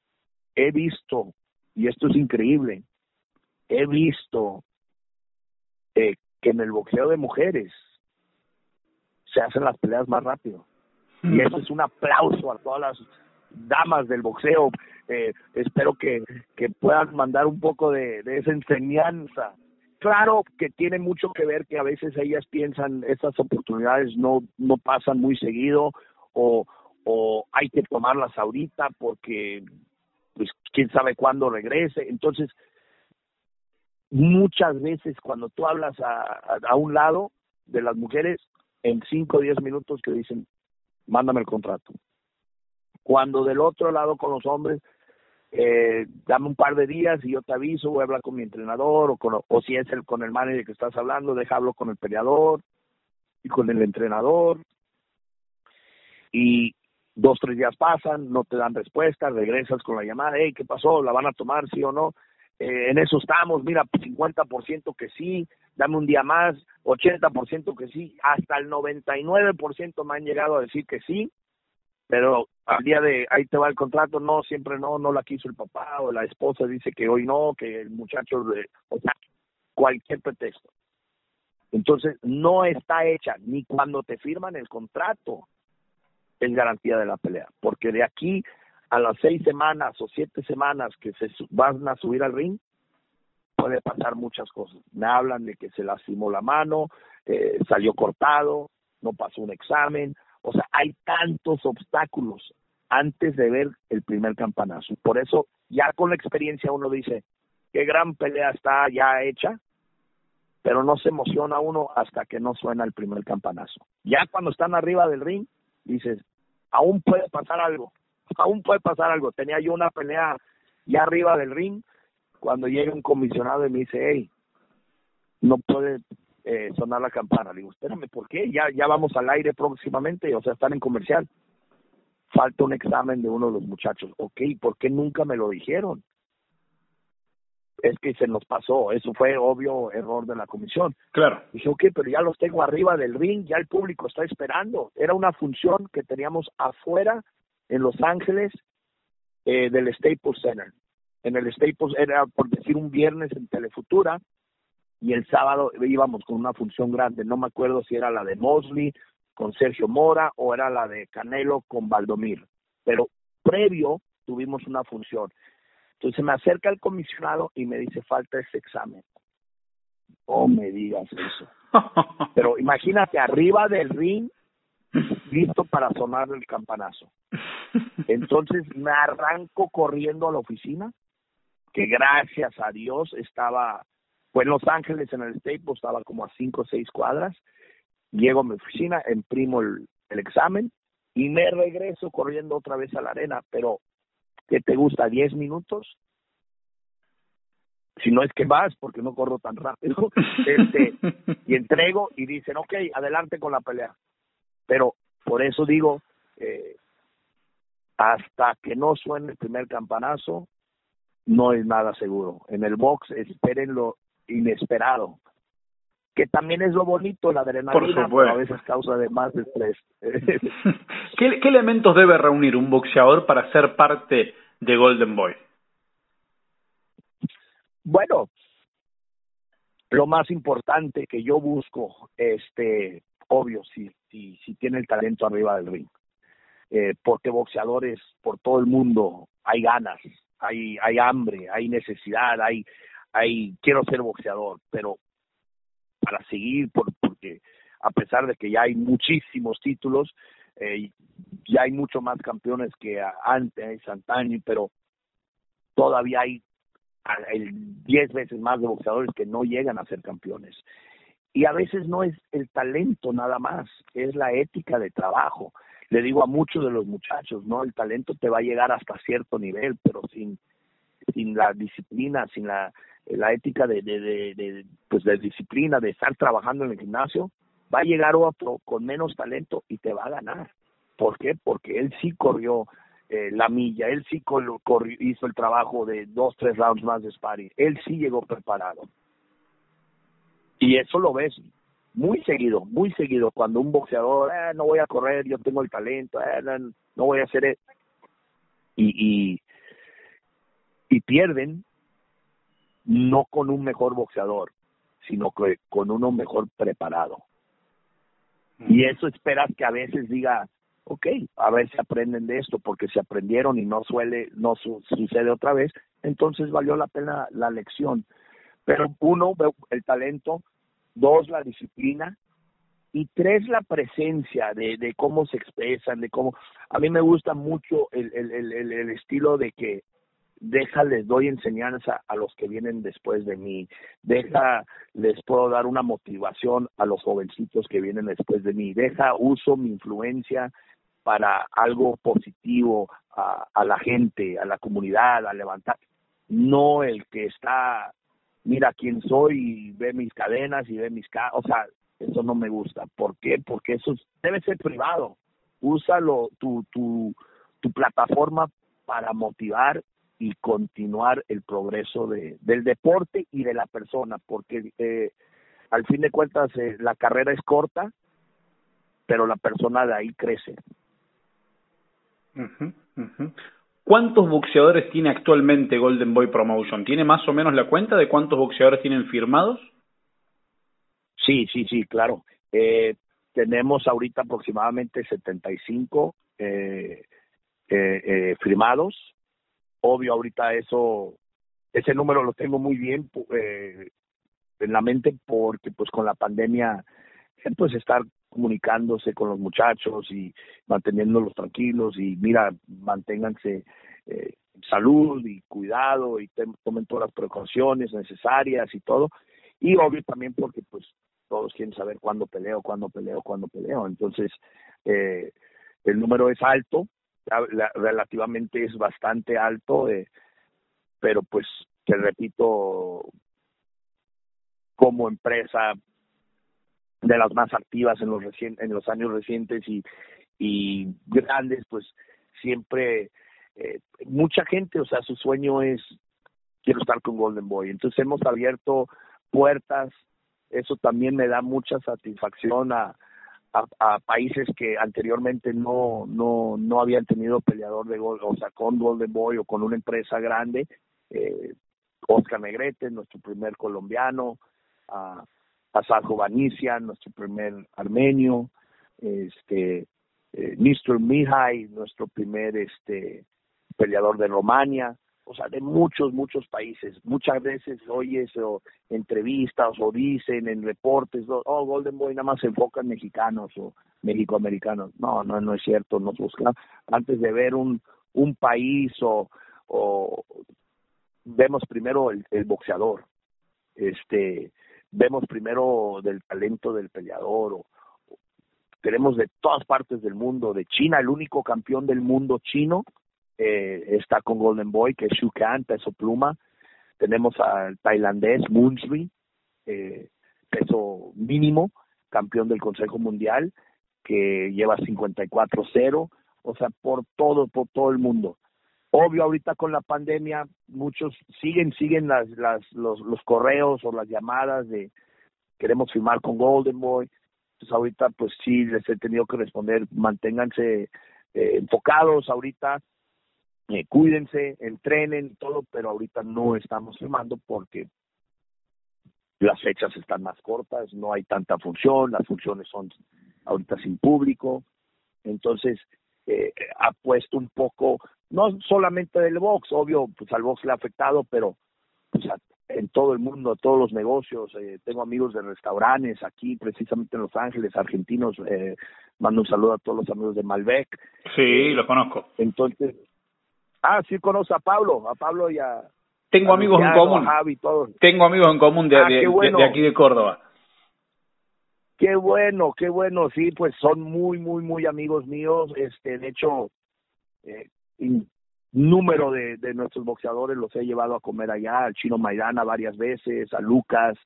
Speaker 2: he visto, y esto es increíble, he visto eh, que en el boxeo de mujeres se hacen las peleas más rápido. Y eso es un aplauso a todas las damas del boxeo. Eh, espero que, que puedan mandar un poco de, de esa enseñanza. Claro que tiene mucho que ver que a veces ellas piensan estas oportunidades no, no pasan muy seguido o, o hay que tomarlas ahorita porque pues quién sabe cuándo regrese. Entonces, muchas veces cuando tú hablas a, a, un lado de las mujeres, en 5 o 10 minutos que dicen, mándame el contrato. Cuando del otro lado con los hombres, eh, dame un par de días y yo te aviso, voy a hablar con mi entrenador o, con, o si es el con el manager que estás hablando, déjalo con el peleador y con el entrenador. Y dos, tres días pasan, no te dan respuesta, regresas con la llamada, hey, ¿qué pasó? ¿La van a tomar, sí o no? Eh, en eso estamos, mira, 50% que sí, dame un día más, 80% que sí, hasta el 99% me han llegado a decir que sí, pero al día de ahí te va el contrato, no, siempre no, no la quiso el papá o la esposa dice que hoy no, que el muchacho, o sea, cualquier pretexto. Entonces, no está hecha ni cuando te firman el contrato es garantía de la pelea, porque de aquí a las seis semanas o siete semanas que se van a subir al ring, puede pasar muchas cosas. Me hablan de que se lastimó la mano, eh, salió cortado, no pasó un examen. O sea, hay tantos obstáculos antes de ver el primer campanazo. Por eso, ya con la experiencia uno dice, qué gran pelea está ya hecha, pero no se emociona uno hasta que no suena el primer campanazo. Ya cuando están arriba del ring, dices, aún puede pasar algo aún puede pasar algo. Tenía yo una pelea ya arriba del ring cuando llega un comisionado y me dice, hey, no puede eh, sonar la campana. Le digo, espérame, ¿por qué? Ya, ya vamos al aire próximamente, o sea, están en comercial. Falta un examen de uno de los muchachos. Ok, ¿por qué nunca me lo dijeron? Es que se nos pasó, eso fue obvio error de la comisión.
Speaker 1: Claro.
Speaker 2: Dije, ok, pero ya los tengo arriba del ring, ya el público está esperando. Era una función que teníamos afuera en Los Ángeles eh, del Staples Center. En el Staples era, por decir, un viernes en Telefutura y el sábado íbamos con una función grande. No me acuerdo si era la de Mosley con Sergio Mora o era la de Canelo con Valdomir. Pero previo tuvimos una función. Entonces me acerca el comisionado y me dice, falta ese examen. Oh, me digas eso. *laughs* Pero imagínate, arriba del ring, listo para sonar el campanazo. Entonces me arranco corriendo a la oficina, que gracias a Dios estaba, fue en Los Ángeles, en el Staples, estaba como a cinco o seis cuadras. Llego a mi oficina, imprimo el, examen y me regreso corriendo otra vez a la arena, pero ¿qué te gusta? ¿Diez minutos? si no es que vas, porque no corro tan rápido, *laughs* este, y entrego y dicen, ok, adelante con la pelea. Pero por eso digo, eh, hasta que no suene el primer campanazo, no es nada seguro. En el box esperen lo inesperado, que también es lo bonito, la adrenalina, pero a veces causa de más estrés. *laughs*
Speaker 1: ¿Qué, ¿Qué elementos debe reunir un boxeador para ser parte de Golden Boy?
Speaker 2: Bueno, lo más importante que yo busco, este, obvio, si, si, si tiene el talento arriba del ring. Eh, porque boxeadores por todo el mundo hay ganas, hay, hay hambre, hay necesidad, hay, hay, quiero ser boxeador, pero para seguir, por, porque a pesar de que ya hay muchísimos títulos, eh, ya hay mucho más campeones que antes, antaño, pero todavía hay el 10 veces más de boxeadores que no llegan a ser campeones. Y a veces no es el talento nada más, es la ética de trabajo. Le digo a muchos de los muchachos, ¿no? El talento te va a llegar hasta cierto nivel, pero sin, sin la disciplina, sin la, la ética de, de, de, pues de disciplina, de estar trabajando en el gimnasio, va a llegar otro con menos talento y te va a ganar. ¿Por qué? Porque él sí corrió eh, la milla, él sí hizo el trabajo de dos, tres rounds más de sparring, él sí llegó preparado. Y eso lo ves muy seguido, muy seguido, cuando un boxeador, eh, no voy a correr, yo tengo el talento, eh, no, voy a hacer eso. Y, y, y pierden no con un mejor boxeador, sino que con uno mejor preparado. Y eso esperas que a veces diga, ok, a ver si aprenden de esto, porque si aprendieron y no suele, no sucede otra vez, entonces valió la pena la lección. Pero uno, el talento, dos, la disciplina, y tres, la presencia de, de cómo se expresan, de cómo... A mí me gusta mucho el, el, el, el estilo de que deja, les doy enseñanza a los que vienen después de mí, deja, les puedo dar una motivación a los jovencitos que vienen después de mí, deja, uso mi influencia para algo positivo a, la gente, a la comunidad, a levantar, no el que está, mira quién soy y ve mis cadenas y ve mis, o sea, eso no me gusta. ¿Por qué? Porque eso debe ser privado. Úsalo, tu, tu, tu plataforma para motivar y continuar el progreso de, del deporte y de la persona, porque eh, al fin de cuentas eh, la carrera es corta, pero la persona de ahí crece.
Speaker 1: ¿Cuántos boxeadores tiene actualmente Golden Boy Promotion? ¿Tiene más o menos la cuenta de cuántos boxeadores tienen firmados?
Speaker 2: Sí, sí, sí, claro. Eh, tenemos ahorita aproximadamente 75 eh, eh, eh, firmados. Obvio, ahorita eso, ese número lo tengo muy bien eh, en la mente porque pues con la pandemia, pues estar comunicándose con los muchachos y manteniéndolos tranquilos y mira, manténganse eh, salud y cuidado y tomen todas las precauciones necesarias y todo. Y obvio también porque pues todos quieren saber cuándo peleo, cuándo peleo, cuándo peleo. Entonces, eh, el número es alto, relativamente es bastante alto, eh, pero pues te repito, como empresa de las más activas en los en los años recientes y, y grandes, pues siempre eh, mucha gente, o sea, su sueño es quiero estar con Golden Boy. Entonces hemos abierto puertas, eso también me da mucha satisfacción a, a, países que anteriormente no no no habían tenido peleador de gol, o sea, con Golden Boy o con una empresa grande. Eh, Oscar Negrete, nuestro primer colombiano, a Asarjo Vanicia, nuestro primer armenio, este, eh, Mr. Mihai, nuestro primer este, peleador de Romania, o sea, de muchos, muchos países. Muchas veces oyes o entrevistas o dicen en reportes, oh, Golden Boy nada más se enfoca en mexicanos o mexicoamericanos. No, no, no es cierto. Nos busca antes de ver un, un país o, o vemos primero el, el boxeador. Este, vemos primero del talento del peleador o, tenemos de todas partes del mundo, de China, el único campeón del mundo chino eh, está con Golden Boy, que es Shukan, peso pluma. Tenemos al tailandés Moonsri, eh, peso mínimo, campeón del Consejo Mundial, que lleva 54-0, o sea, por todo, por todo el mundo. Obvio, ahorita con la pandemia, muchos siguen, siguen las, las, los, los correos o las llamadas de queremos firmar con Golden Boy. Entonces ahorita pues sí les he tenido que responder, manténganse eh, enfocados ahorita, eh, cuídense, entrenen todo, pero ahorita no estamos firmando porque las fechas están más cortas, no hay tanta función, las funciones son ahorita sin público, entonces eh, ha puesto un poco no solamente del box, obvio, pues al box le ha afectado, pero pues en todo el mundo, todos los negocios. Eh, tengo amigos de restaurantes aquí, precisamente en Los Ángeles, argentinos. Eh, mando un saludo a todos los amigos de Malbec.
Speaker 1: Sí, los conozco.
Speaker 2: Entonces, ah, sí conozco a Pablo, a Pablo y a...
Speaker 1: Tengo amigos en común. Tengo amigos en común de, ah, de, aquí de Córdoba.
Speaker 2: Qué bueno, qué bueno, sí, pues son muy, muy, muy amigos míos. Este, de hecho, eh, número de, de nuestros boxeadores los he llevado a comer allá, al Chino Maidana varias veces, a Lucas,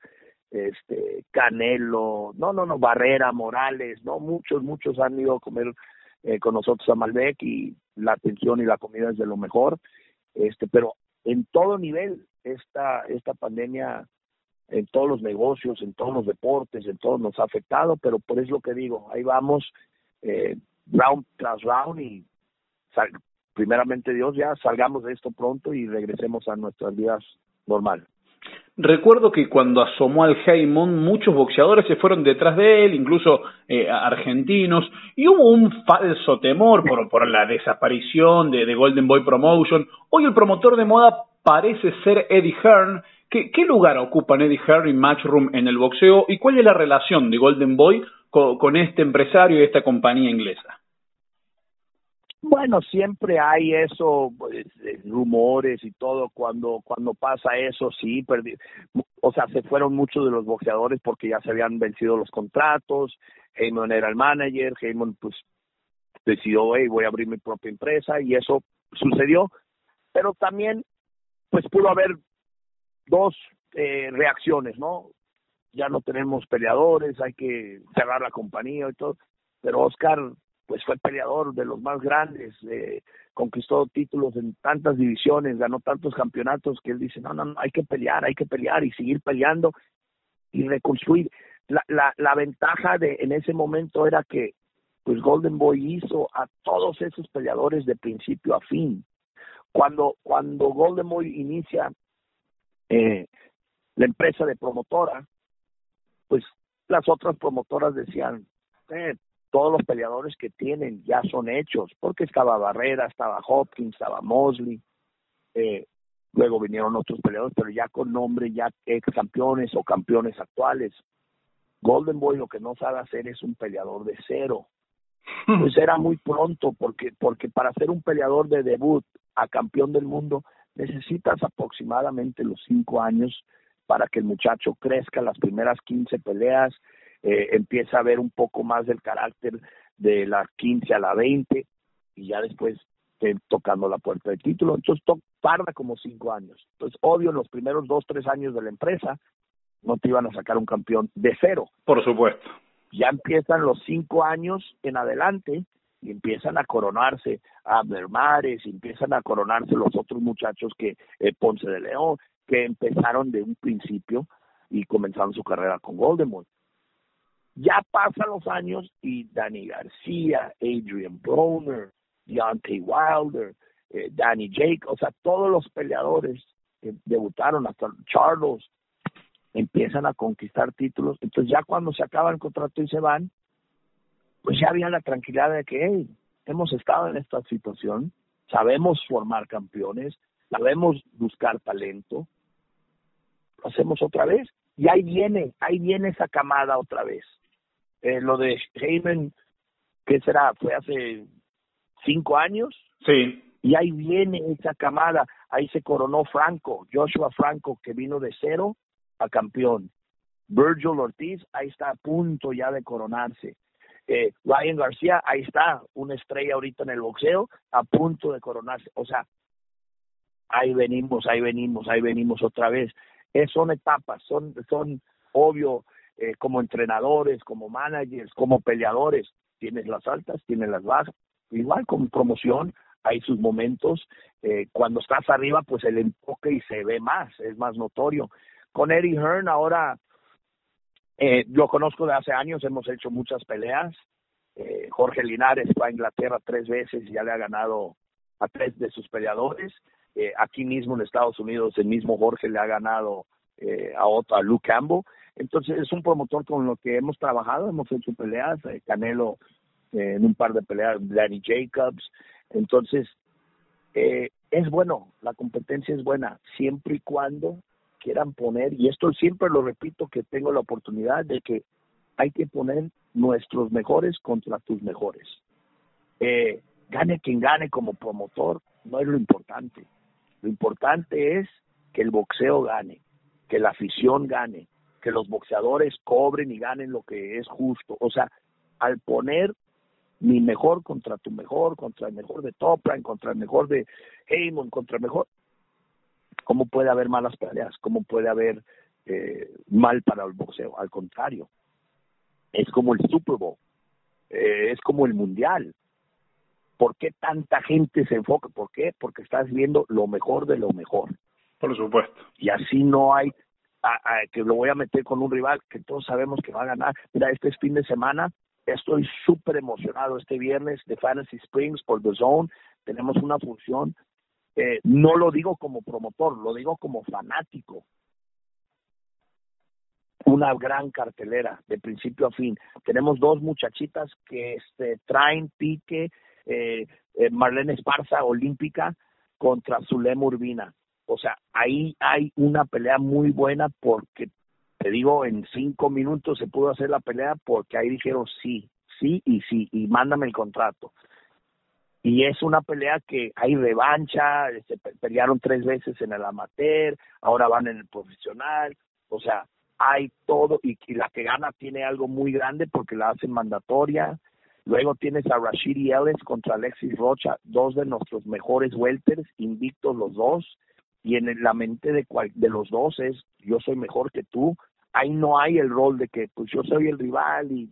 Speaker 2: este, Canelo, no, no, no, Barrera, Morales, no, muchos, muchos han ido a comer eh, con nosotros a Malbec y la atención y la comida es de lo mejor, este, pero en todo nivel esta, esta pandemia en todos los negocios, en todos los deportes, en todo nos ha afectado, pero por eso lo que digo, ahí vamos eh, round tras round y primeramente Dios, ya salgamos de esto pronto y regresemos a nuestras vidas normales.
Speaker 1: Recuerdo que cuando asomó al Heymon, muchos boxeadores se fueron detrás de él, incluso eh, argentinos, y hubo un falso temor por, por la desaparición de, de, Golden Boy Promotion. Hoy el promotor de moda parece ser Eddie Hearn. ¿Qué, qué lugar ocupan Eddie Hearn y Matchroom en el boxeo? ¿Y cuál es la relación de Golden Boy con este empresario y esta compañía inglesa?
Speaker 2: Bueno, siempre hay eso, pues, rumores y todo, cuando cuando pasa eso, sí, perdí, o sea, se fueron muchos de los boxeadores porque ya se habían vencido los contratos, Heyman era el manager, Heyman pues decidió, hey, voy a abrir mi propia empresa y eso sucedió, pero también pues pudo haber dos eh, reacciones, ¿no? Ya no tenemos peleadores, hay que cerrar la compañía y todo, pero Oscar pues fue peleador de los más grandes, eh, conquistó títulos en tantas divisiones, ganó tantos campeonatos que él dice, no, no, no, hay que pelear, hay que pelear y seguir peleando y reconstruir. La, la, la ventaja de en ese momento era que pues Golden Boy hizo a todos esos peleadores de principio a fin. Cuando, cuando Golden Boy inicia eh, la empresa de promotora, pues las otras promotoras decían, eh, todos los peleadores que tienen ya son hechos, porque estaba Barrera, estaba Hopkins, estaba Mosley, eh, luego vinieron otros peleadores, pero ya con nombre, ya ex campeones o campeones actuales. Golden Boy lo que no sabe hacer es un peleador de cero. Pues era muy pronto, porque, porque para ser un peleador de debut a campeón del mundo necesitas aproximadamente los cinco años para que el muchacho crezca las primeras 15 peleas, eh, empieza a ver un poco más del carácter de las 15 a la 20 y ya después tocando la puerta del título. Entonces tarda como cinco años. Entonces, obvio, en los primeros dos, tres años de la empresa no te iban a sacar un campeón de cero.
Speaker 1: Por supuesto.
Speaker 2: Ya empiezan los cinco años en adelante y empiezan a coronarse a Bermares, y empiezan a coronarse los otros muchachos que eh, Ponce de León, que empezaron de un principio y comenzaron su carrera con Golden ya pasan los años y Danny García, Adrian Broner, Deontay Wilder, eh, Danny Jake, o sea, todos los peleadores que debutaron, hasta Charles, empiezan a conquistar títulos. Entonces ya cuando se acaba el contrato y se van, pues ya había la tranquilidad de que hey, hemos estado en esta situación, sabemos formar campeones, sabemos buscar talento, lo hacemos otra vez. Y ahí viene, ahí viene esa camada otra vez. Eh, lo de Heyman, ¿qué será? Fue hace cinco años.
Speaker 1: Sí.
Speaker 2: Y ahí viene esa camada. Ahí se coronó Franco, Joshua Franco, que vino de cero a campeón. Virgil Ortiz, ahí está a punto ya de coronarse. Eh, Ryan García, ahí está, una estrella ahorita en el boxeo, a punto de coronarse. O sea, ahí venimos, ahí venimos, ahí venimos otra vez. Eh, son etapas, son, son obvio, eh, como entrenadores, como managers, como peleadores. Tienes las altas, tienes las bajas. Igual con promoción hay sus momentos. Eh, cuando estás arriba, pues el enfoque y se ve más, es más notorio. Con Eddie Hearn ahora eh, lo conozco de hace años, hemos hecho muchas peleas. Eh, Jorge Linares fue a Inglaterra tres veces y ya le ha ganado a tres de sus peleadores. Eh, aquí mismo en Estados Unidos, el mismo Jorge le ha ganado eh, a otro, a Luke Campbell. Entonces es un promotor con lo que hemos trabajado, hemos hecho peleas, eh, Canelo eh, en un par de peleas, Danny Jacobs. Entonces, eh, es bueno, la competencia es buena, siempre y cuando quieran poner, y esto siempre lo repito que tengo la oportunidad de que hay que poner nuestros mejores contra tus mejores. Eh, gane quien gane como promotor, no es lo importante. Lo importante es que el boxeo gane, que la afición gane, que los boxeadores cobren y ganen lo que es justo. O sea, al poner mi mejor contra tu mejor, contra el mejor de Topran, contra el mejor de Heyman, contra el mejor, ¿cómo puede haber malas peleas? ¿Cómo puede haber eh, mal para el boxeo? Al contrario, es como el Super Bowl, eh, es como el Mundial. ¿Por qué tanta gente se enfoca? ¿Por qué? Porque estás viendo lo mejor de lo mejor.
Speaker 1: Por supuesto.
Speaker 2: Y así no hay que lo voy a meter con un rival que todos sabemos que va a ganar. Mira, este es fin de semana, estoy súper emocionado este viernes de Fantasy Springs por The Zone. Tenemos una función, eh, no lo digo como promotor, lo digo como fanático. Una gran cartelera de principio a fin. Tenemos dos muchachitas que este, traen pique, eh, eh, Marlene Esparza, olímpica, contra Zulema Urbina. O sea, ahí hay una pelea muy buena porque, te digo, en cinco minutos se pudo hacer la pelea porque ahí dijeron sí, sí y sí, y mándame el contrato. Y es una pelea que hay revancha, se pelearon tres veces en el amateur, ahora van en el profesional, o sea, hay todo y, y la que gana tiene algo muy grande porque la hacen mandatoria, Luego tienes a Rashidi Ellis contra Alexis Rocha, dos de nuestros mejores welters, invictos los dos, y en la mente de, cual, de los dos es yo soy mejor que tú. Ahí no hay el rol de que pues yo soy el rival y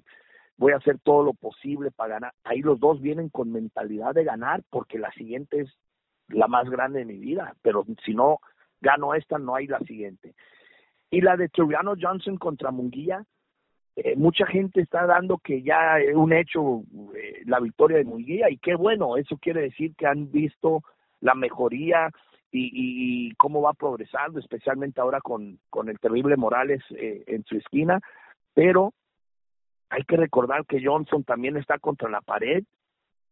Speaker 2: voy a hacer todo lo posible para ganar. Ahí los dos vienen con mentalidad de ganar porque la siguiente es la más grande de mi vida, pero si no gano esta no hay la siguiente. Y la de Turiano Johnson contra Munguía, eh, mucha gente está dando que ya es un hecho eh, la victoria de Munguía y qué bueno, eso quiere decir que han visto la mejoría y, y, cómo va progresando, especialmente ahora con, con el terrible Morales eh, en su esquina, pero hay que recordar que Johnson también está contra la pared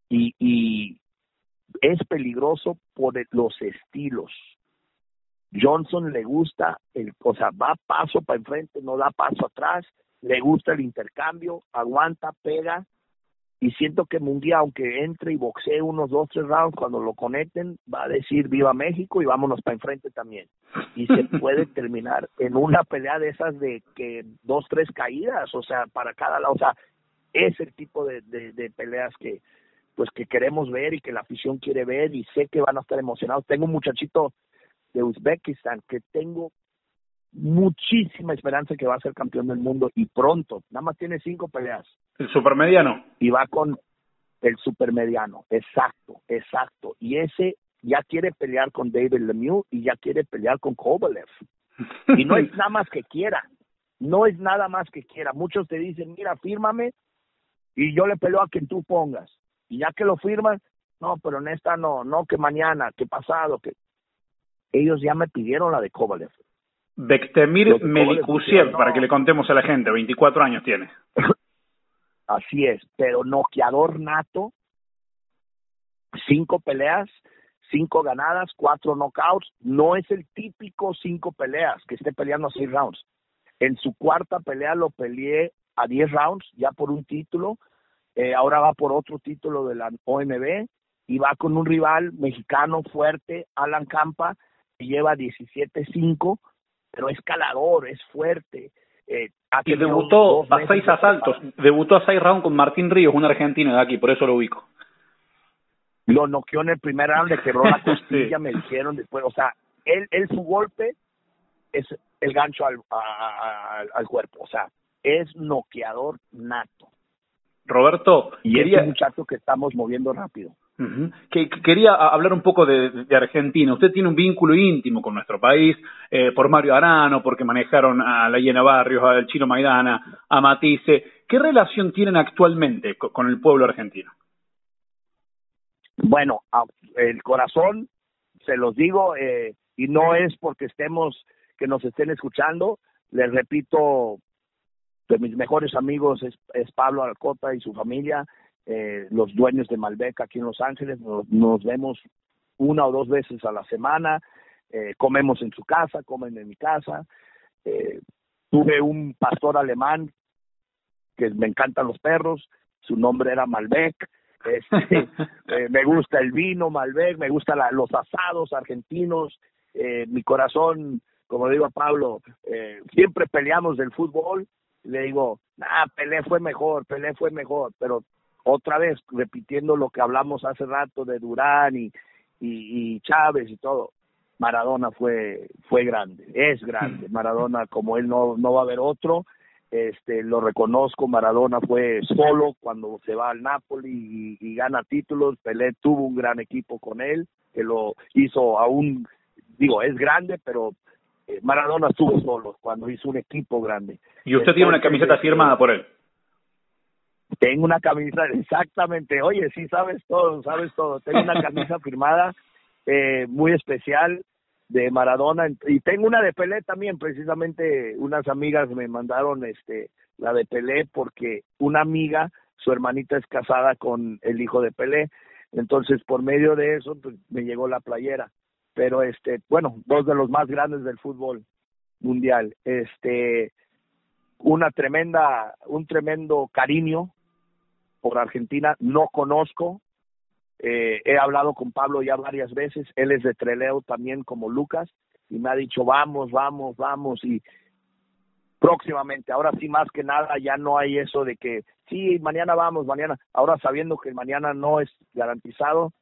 Speaker 2: y, y es peligroso por los estilos. Johnson le gusta, el, o sea, va paso para enfrente, no da paso atrás, le gusta el intercambio, aguanta, pega, y siento que Mundial, aunque entre y boxee unos dos, tres rounds, cuando lo conecten, va a decir viva México y vámonos para enfrente también. Y se *laughs* puede terminar en una pelea de esas de que dos, tres caídas, o sea, para cada lado, o sea, es el tipo de, de, de peleas que pues que queremos ver y que la afición quiere ver y sé que van a estar emocionados. Tengo un muchachito de Uzbekistán que tengo muchísima esperanza que va a ser campeón del mundo y pronto. Nada más tiene cinco peleas.
Speaker 1: El supermediano.
Speaker 2: Y va con el supermediano. Exacto, exacto. Y ese ya quiere pelear con David Lemieux y ya quiere pelear con Kovalev. Y no es *laughs* nada más que quiera. No es nada más que quiera. Muchos te dicen, mira, fírmame y yo le peleo a quien tú pongas. Y ya que lo firman, no, pero en esta no, no, que mañana, que pasado, que ellos ya me pidieron la de Kovalev.
Speaker 1: Bektemir Melikusiev, para que le contemos a la gente, 24 años tiene. *coughs*
Speaker 2: Así es, pero noqueador nato, cinco peleas, cinco ganadas, cuatro knockouts, no es el típico cinco peleas que esté peleando a seis rounds. En su cuarta pelea lo peleé a diez rounds, ya por un título, eh, ahora va por otro título de la OMB y va con un rival mexicano fuerte, Alan Campa, que lleva 17-5 pero es calador, es fuerte.
Speaker 1: Eh, y debutó a seis asaltos, debutó a seis rounds con Martín Ríos, un argentino de aquí, por eso lo ubico.
Speaker 2: Lo noqueó en el primer round, le quebró la *laughs* costilla, me dijeron después, o sea, él, él su golpe es el gancho al, al cuerpo, o sea, es noqueador nato.
Speaker 1: Roberto,
Speaker 2: y quería... es un muchacho que estamos moviendo rápido
Speaker 1: que, quería hablar un poco de, Argentina. Usted tiene un vínculo íntimo con nuestro país, eh, por Mario Arano, porque manejaron a la Llena Barrios, al Chino Maidana, a Matisse. ¿Qué relación tienen actualmente con, el pueblo argentino?
Speaker 2: Bueno, el corazón, se los digo, eh, y no es porque estemos, que nos estén escuchando, les repito, de mis mejores amigos es, es Pablo Alcota y su familia, eh, los dueños de Malbec aquí en Los Ángeles, nos, vemos una o dos veces a la semana. eh, comemos en su casa, comen en mi casa. Eh, tuve un pastor alemán que me encantan los perros, su nombre era Malbec. Este, *laughs* eh, me gusta el vino Malbec, me gustan los asados argentinos. Eh, mi corazón, como digo a Pablo, eh, siempre peleamos del fútbol. Le digo, nah, Pelé fue mejor, Pelé fue mejor, pero otra vez repitiendo lo que hablamos hace rato de Durán y, y, y Chávez y todo. Maradona fue fue grande, es grande. Maradona como él no no va a haber otro. Este lo reconozco, Maradona fue solo cuando se va al Napoli y, gana títulos. Pelé tuvo un gran equipo con él que lo hizo aún digo, es grande, pero eh, Maradona estuvo solo cuando hizo un equipo grande.
Speaker 1: Y usted tiene una camiseta este, firmada por él.
Speaker 2: Tengo una camisa, exactamente. Oye, sí, sabes todo, sabes todo. Tengo una camisa *laughs* firmada eh, muy especial de Maradona y tengo una de Pelé también, precisamente unas amigas me mandaron este la de Pelé porque una amiga, su hermanita es casada con el hijo de Pelé, entonces por medio de eso pues, me llegó la playera. Pero este, bueno, dos de los más grandes del fútbol mundial. Este una tremenda un tremendo cariño por Argentina, no conozco eh, he hablado con Pablo ya varias veces, él es de Treleo también como Lucas y me ha dicho vamos, vamos, vamos y próximamente, ahora sí más que nada ya no hay eso de que sí, mañana vamos, mañana, ahora sabiendo que mañana no es garantizado,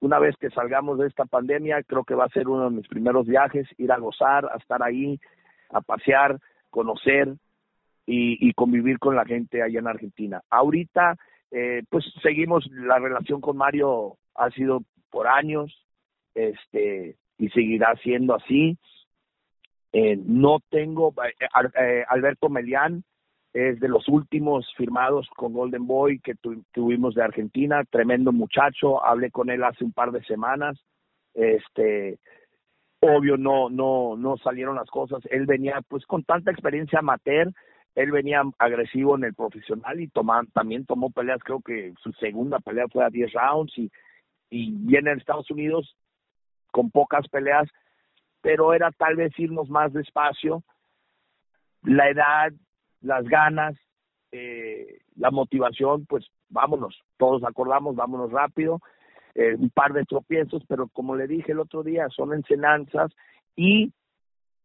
Speaker 2: una vez que salgamos de esta pandemia, creo que va a ser uno de mis primeros viajes, ir a gozar, a estar ahí, a pasear, conocer y, y convivir con la gente allá en Argentina. Ahorita eh, pues seguimos la relación con Mario ha sido por años este y seguirá siendo así. Eh, no tengo eh, Alberto Melián es de los últimos firmados con Golden Boy que tuvimos de Argentina tremendo muchacho hablé con él hace un par de semanas este obvio no no no salieron las cosas él venía pues con tanta experiencia amateur él venía agresivo en el profesional y también tomó peleas, creo que su segunda pelea fue a 10 rounds y, viene en Estados Unidos con pocas peleas, pero era tal vez irnos más despacio. La edad, las ganas, eh, la motivación, pues vámonos, todos acordamos, vámonos rápido. Eh, un par de tropiezos, pero como le dije el otro día, son enseñanzas y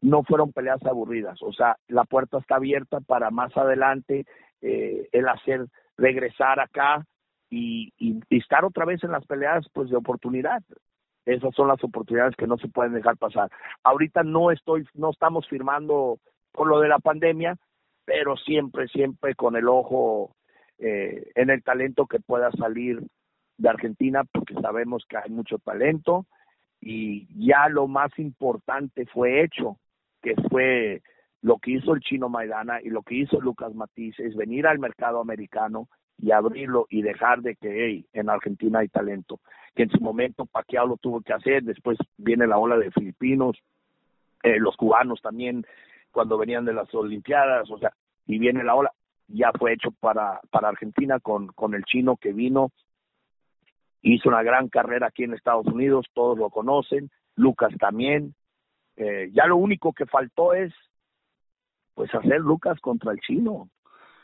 Speaker 2: no fueron peleas aburridas. O sea, la puerta está abierta para más adelante eh, el hacer regresar acá y, y, estar otra vez en las peleas pues de oportunidad. Esas son las oportunidades que no se pueden dejar pasar. Ahorita no estoy, no estamos firmando por lo de la pandemia, pero siempre, siempre con el ojo eh, en el talento que pueda salir de Argentina, porque sabemos que hay mucho talento y ya lo más importante fue hecho que fue lo que hizo el chino Maidana y lo que hizo Lucas Matiz es venir al mercado americano y abrirlo y dejar de que hey, en Argentina hay talento. Que en su momento Pacquiao lo tuvo que hacer, después viene la ola de filipinos, eh, los cubanos también cuando venían de las Olimpiadas, o sea, y viene la ola, ya fue hecho para, para Argentina con, con el chino que vino, hizo una gran carrera aquí en Estados Unidos, todos lo conocen, Lucas también, eh, ya lo único que faltó es pues hacer Lucas contra el chino.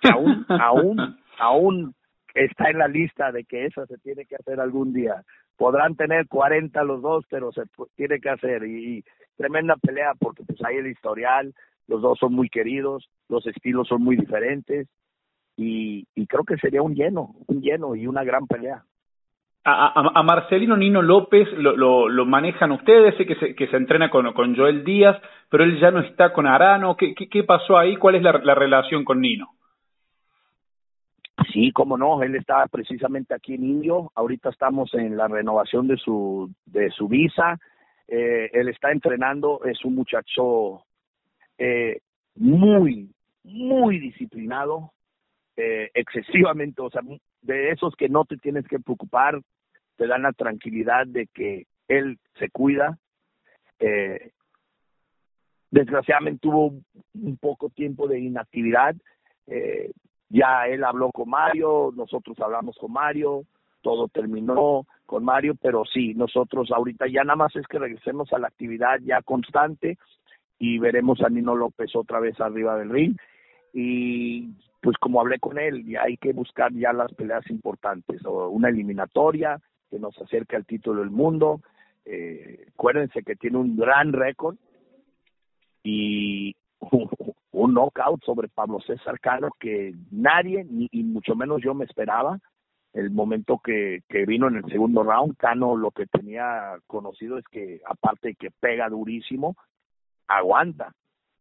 Speaker 2: Aún, *laughs* aún, aún está en la lista de que eso se tiene que hacer algún día. Podrán tener 40 los dos, pero se tiene que hacer. Y, tremenda pelea porque pues hay el historial, los dos son muy queridos, los estilos son muy diferentes y, y creo que sería un lleno, un lleno y una gran pelea
Speaker 1: a, Marcelino Nino López lo, lo, manejan ustedes, sé que se, que se entrena con, con Joel Díaz, pero él ya no está con Arano. ¿Qué, qué, pasó ahí? ¿Cuál es la, relación con Nino?
Speaker 2: Sí, cómo no, él está precisamente aquí en Indio. Ahorita estamos en la renovación de su, de su visa. Eh, él está entrenando, es un muchacho eh, muy, muy disciplinado, eh, excesivamente, o sea, de esos que no te tienes que preocupar, te dan la tranquilidad de que él se cuida. Eh, desgraciadamente tuvo un poco tiempo de inactividad. Eh, ya él habló con Mario, nosotros hablamos con Mario, todo terminó con Mario, pero sí, nosotros ahorita ya nada más es que regresemos a la actividad ya constante y veremos a Nino López otra vez arriba del ring y pues como hablé con él, ya hay que buscar ya las peleas importantes, o una eliminatoria que nos acerque al título del mundo. Eh, acuérdense que tiene un gran récord y *laughs* un knockout sobre Pablo César Cano que nadie, ni y mucho menos yo me esperaba. El momento que, que vino en el segundo round, Cano lo que tenía conocido es que, aparte de que pega durísimo, aguanta.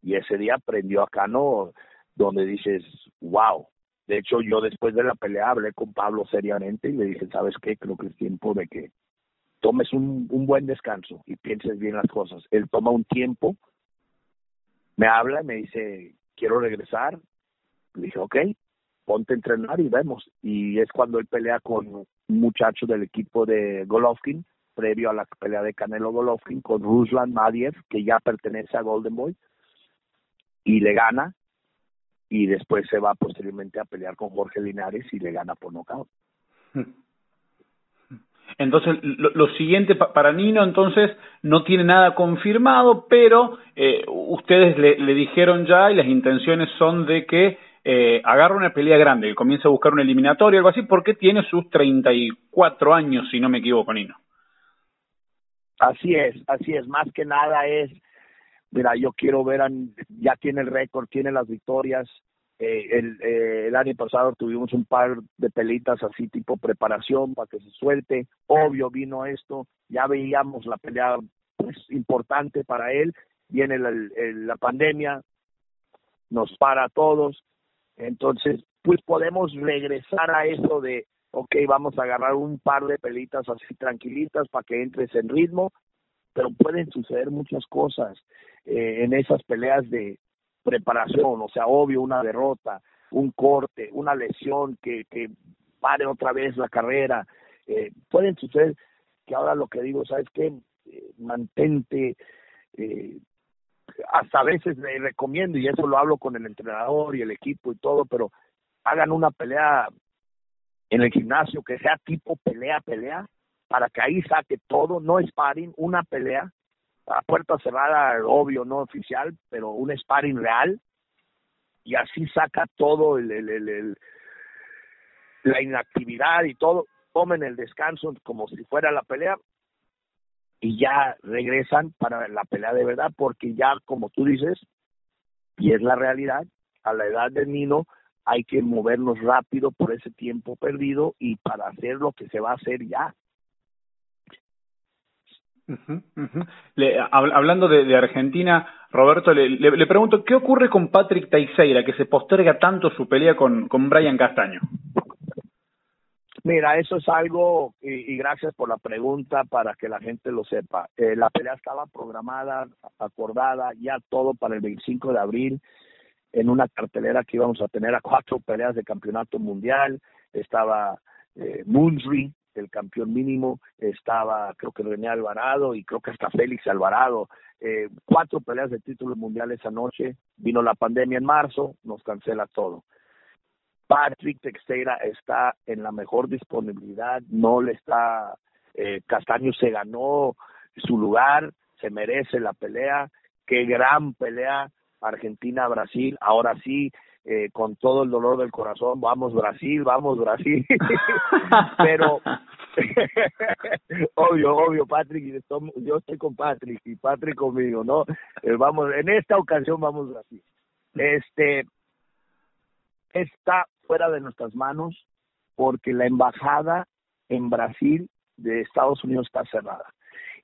Speaker 2: Y ese día prendió a Cano donde dices, wow. De hecho, yo después de la pelea hablé con Pablo seriamente y le dije, ¿sabes qué? Creo que es tiempo de que tomes un, buen descanso y pienses bien las cosas. Él toma un tiempo, me habla y me dice, quiero regresar. Le dije, ok, ponte a entrenar y vemos. Y es cuando él pelea con un muchacho del equipo de Golovkin, previo a la pelea de Canelo Golovkin, con Ruslan Madiev, que ya pertenece a Golden Boy, y le gana y después se va posteriormente a pelear con Jorge Linares y le gana por nocaut.
Speaker 1: Entonces, lo, siguiente para Nino, entonces, no tiene nada confirmado, pero eh, ustedes le, dijeron ya y las intenciones son de que eh, agarre una pelea grande, que comience a buscar un eliminatorio, algo así, porque tiene sus 34 años, si no me equivoco, Nino.
Speaker 2: Así es, así es. Más que nada es mira, yo quiero ver, ya tiene el récord, tiene las victorias. Eh, el, eh, el año pasado tuvimos un par de pelitas así tipo preparación para que se suelte. Obvio vino esto, ya veíamos la pelea pues, importante para él. Viene la, la pandemia, nos para a todos. Entonces, pues podemos regresar a eso de, ok, vamos a agarrar un par de pelitas así tranquilitas para que entres en ritmo pero pueden suceder muchas cosas eh, en esas peleas de preparación, o sea, obvio, una derrota, un corte, una lesión que, que pare otra vez la carrera. Eh, pueden suceder que ahora lo que digo, ¿sabes qué? Eh, mantente, eh, hasta a veces le recomiendo, y eso lo hablo con el entrenador y el equipo y todo, pero hagan una pelea en el gimnasio que sea tipo pelea, pelea, para que ahí saque todo, no sparring, una pelea, a puerta cerrada, obvio, no oficial, pero un sparring real, y así saca todo el, la inactividad y todo, tomen el descanso como si fuera la pelea y ya regresan para la pelea de verdad, porque ya, como tú dices, y es la realidad, a la edad del Nino hay que movernos rápido por ese tiempo perdido y para hacer lo que se va a hacer ya.
Speaker 1: Le, hablando de, Argentina, Roberto, le, le, pregunto, ¿qué ocurre con Patrick Teixeira, que se posterga tanto su pelea con, con Brian Castaño?
Speaker 2: Mira, eso es algo, y, gracias por la pregunta para que la gente lo sepa. Eh, la pelea estaba programada, acordada, ya todo para el 25 de abril, en una cartelera que íbamos a tener a cuatro peleas de campeonato mundial. Estaba eh, Moonsry, el campeón mínimo, estaba creo que René Alvarado y creo que hasta Félix Alvarado. Eh, cuatro peleas de títulos mundiales anoche, vino la pandemia en marzo, nos cancela todo. Patrick Texeira está en la mejor disponibilidad, no le está, eh, Castaño se ganó su lugar, se merece la pelea, qué gran pelea Argentina-Brasil, ahora sí, eh, con todo el dolor del corazón, vamos Brasil, vamos Brasil, *laughs* pero *laughs* obvio, obvio, Patrick, yo estoy con Patrick y Patrick conmigo, ¿no? Eh, vamos, en esta ocasión vamos Brasil. Este, está fuera de nuestras manos porque la embajada en Brasil de Estados Unidos está cerrada.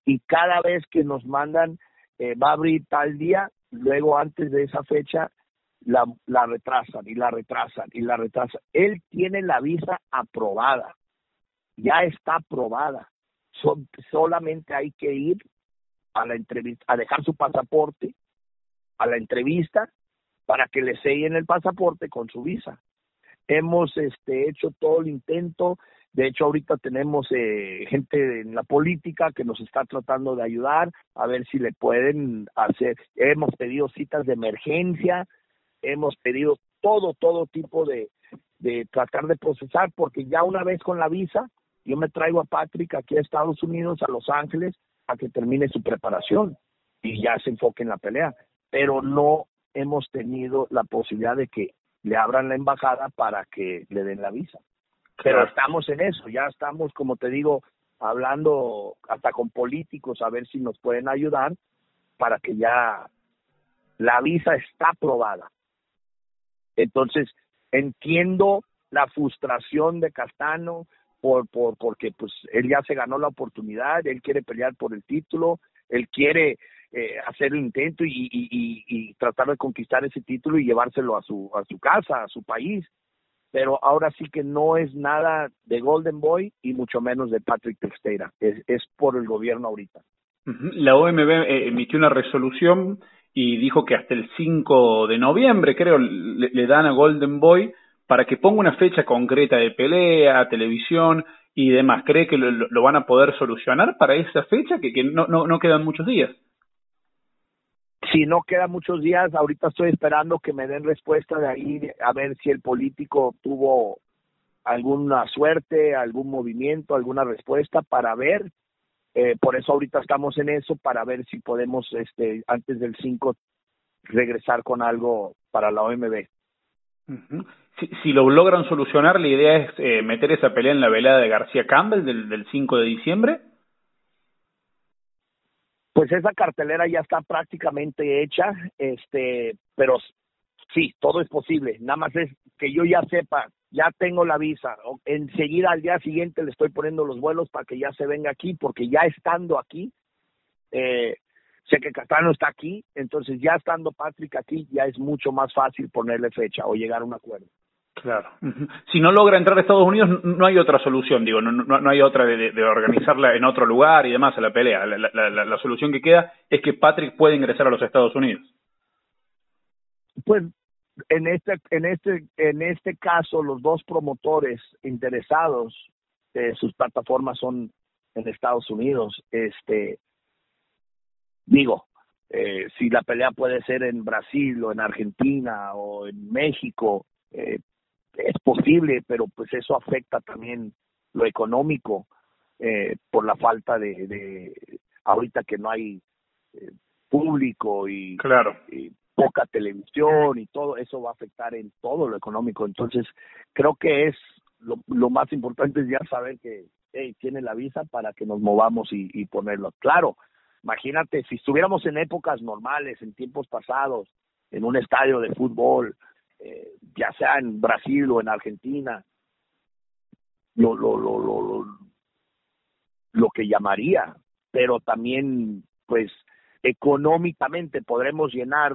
Speaker 2: Y cada vez que nos mandan, eh, va a abrir tal día, luego antes de esa fecha la, la retrasan y la retrasan y la retrasan. Él tiene la visa aprobada, ya está aprobada. solamente hay que ir a la entrevista, a dejar su pasaporte, a la entrevista, para que le sellen el pasaporte con su visa. Hemos este, hecho todo el intento, de hecho, ahorita tenemos eh, gente en la política que nos está tratando de ayudar a ver si le pueden hacer. Hemos pedido citas de emergencia, hemos pedido todo, todo tipo de, de tratar de procesar, porque ya una vez con la visa, yo me traigo a Patrick aquí a Estados Unidos, a Los Ángeles, a que termine su preparación y ya se enfoque en la pelea. Pero no hemos tenido la posibilidad de que le abran la embajada para que le den la visa. Pero estamos en eso, ya estamos, como te digo, hablando hasta con políticos a ver si nos pueden ayudar para que ya la visa está aprobada. Entonces, entiendo la frustración de Castano por, por, porque pues él ya se ganó la oportunidad, él quiere pelear por el título, él quiere eh, hacer el intento y, y, y, tratar de conquistar ese título y llevárselo a su, a su casa, a su país. Pero ahora sí que no es nada de Golden Boy y mucho menos de Patrick Texteira, es, es por el gobierno ahorita.
Speaker 1: La OMB eh, emitió una resolución y dijo que hasta el 5 de noviembre, creo, le, dan a Golden Boy para que ponga una fecha concreta de pelea, televisión y demás. ¿Cree que lo, van a poder solucionar para esa fecha? Que, que no, no, no quedan muchos días.
Speaker 2: Si no quedan muchos días, ahorita estoy esperando que me den respuesta de ahí, a ver si el político tuvo alguna suerte, algún movimiento, alguna respuesta para ver eh, por eso ahorita estamos en eso para ver si podemos, este, antes del 5, regresar con algo para la OMB.
Speaker 1: Si, si, lo logran solucionar, la idea es eh, meter esa pelea en la velada de García Campbell del, del 5 de diciembre.
Speaker 2: Pues esa cartelera ya está prácticamente hecha, este, pero sí, todo es posible. Nada más es que yo ya sepa ya tengo la visa, enseguida al día siguiente le estoy poniendo los vuelos para que ya se venga aquí, porque ya estando aquí, eh, sé que Castano está aquí, entonces ya estando Patrick aquí, ya es mucho más fácil ponerle fecha o llegar a un acuerdo.
Speaker 1: Claro. Si no logra entrar a Estados Unidos, no hay otra solución, digo, no, no, hay otra de, de, organizarla en otro lugar y demás a la pelea. La, la, la, solución que queda es que Patrick puede ingresar a los Estados Unidos.
Speaker 2: Pues en este, en este, en este caso, los dos promotores interesados, eh, sus plataformas son en Estados Unidos. Este, digo, eh, si la pelea puede ser en Brasil o en Argentina o en México, eh, es posible, pero pues eso afecta también lo económico eh, por la falta de, de ahorita que no hay eh, público y,
Speaker 1: claro.
Speaker 2: y poca televisión y todo eso va a afectar en todo lo económico. Entonces, creo que es lo, lo más importante es ya saber que hey, tiene la visa para que nos movamos y, y ponerlo. Claro, imagínate, si estuviéramos en épocas normales, en tiempos pasados, en un estadio de fútbol, eh, ya sea en Brasil o en Argentina, lo, lo, lo, lo, lo, que llamaría, pero también, pues, económicamente podremos llenar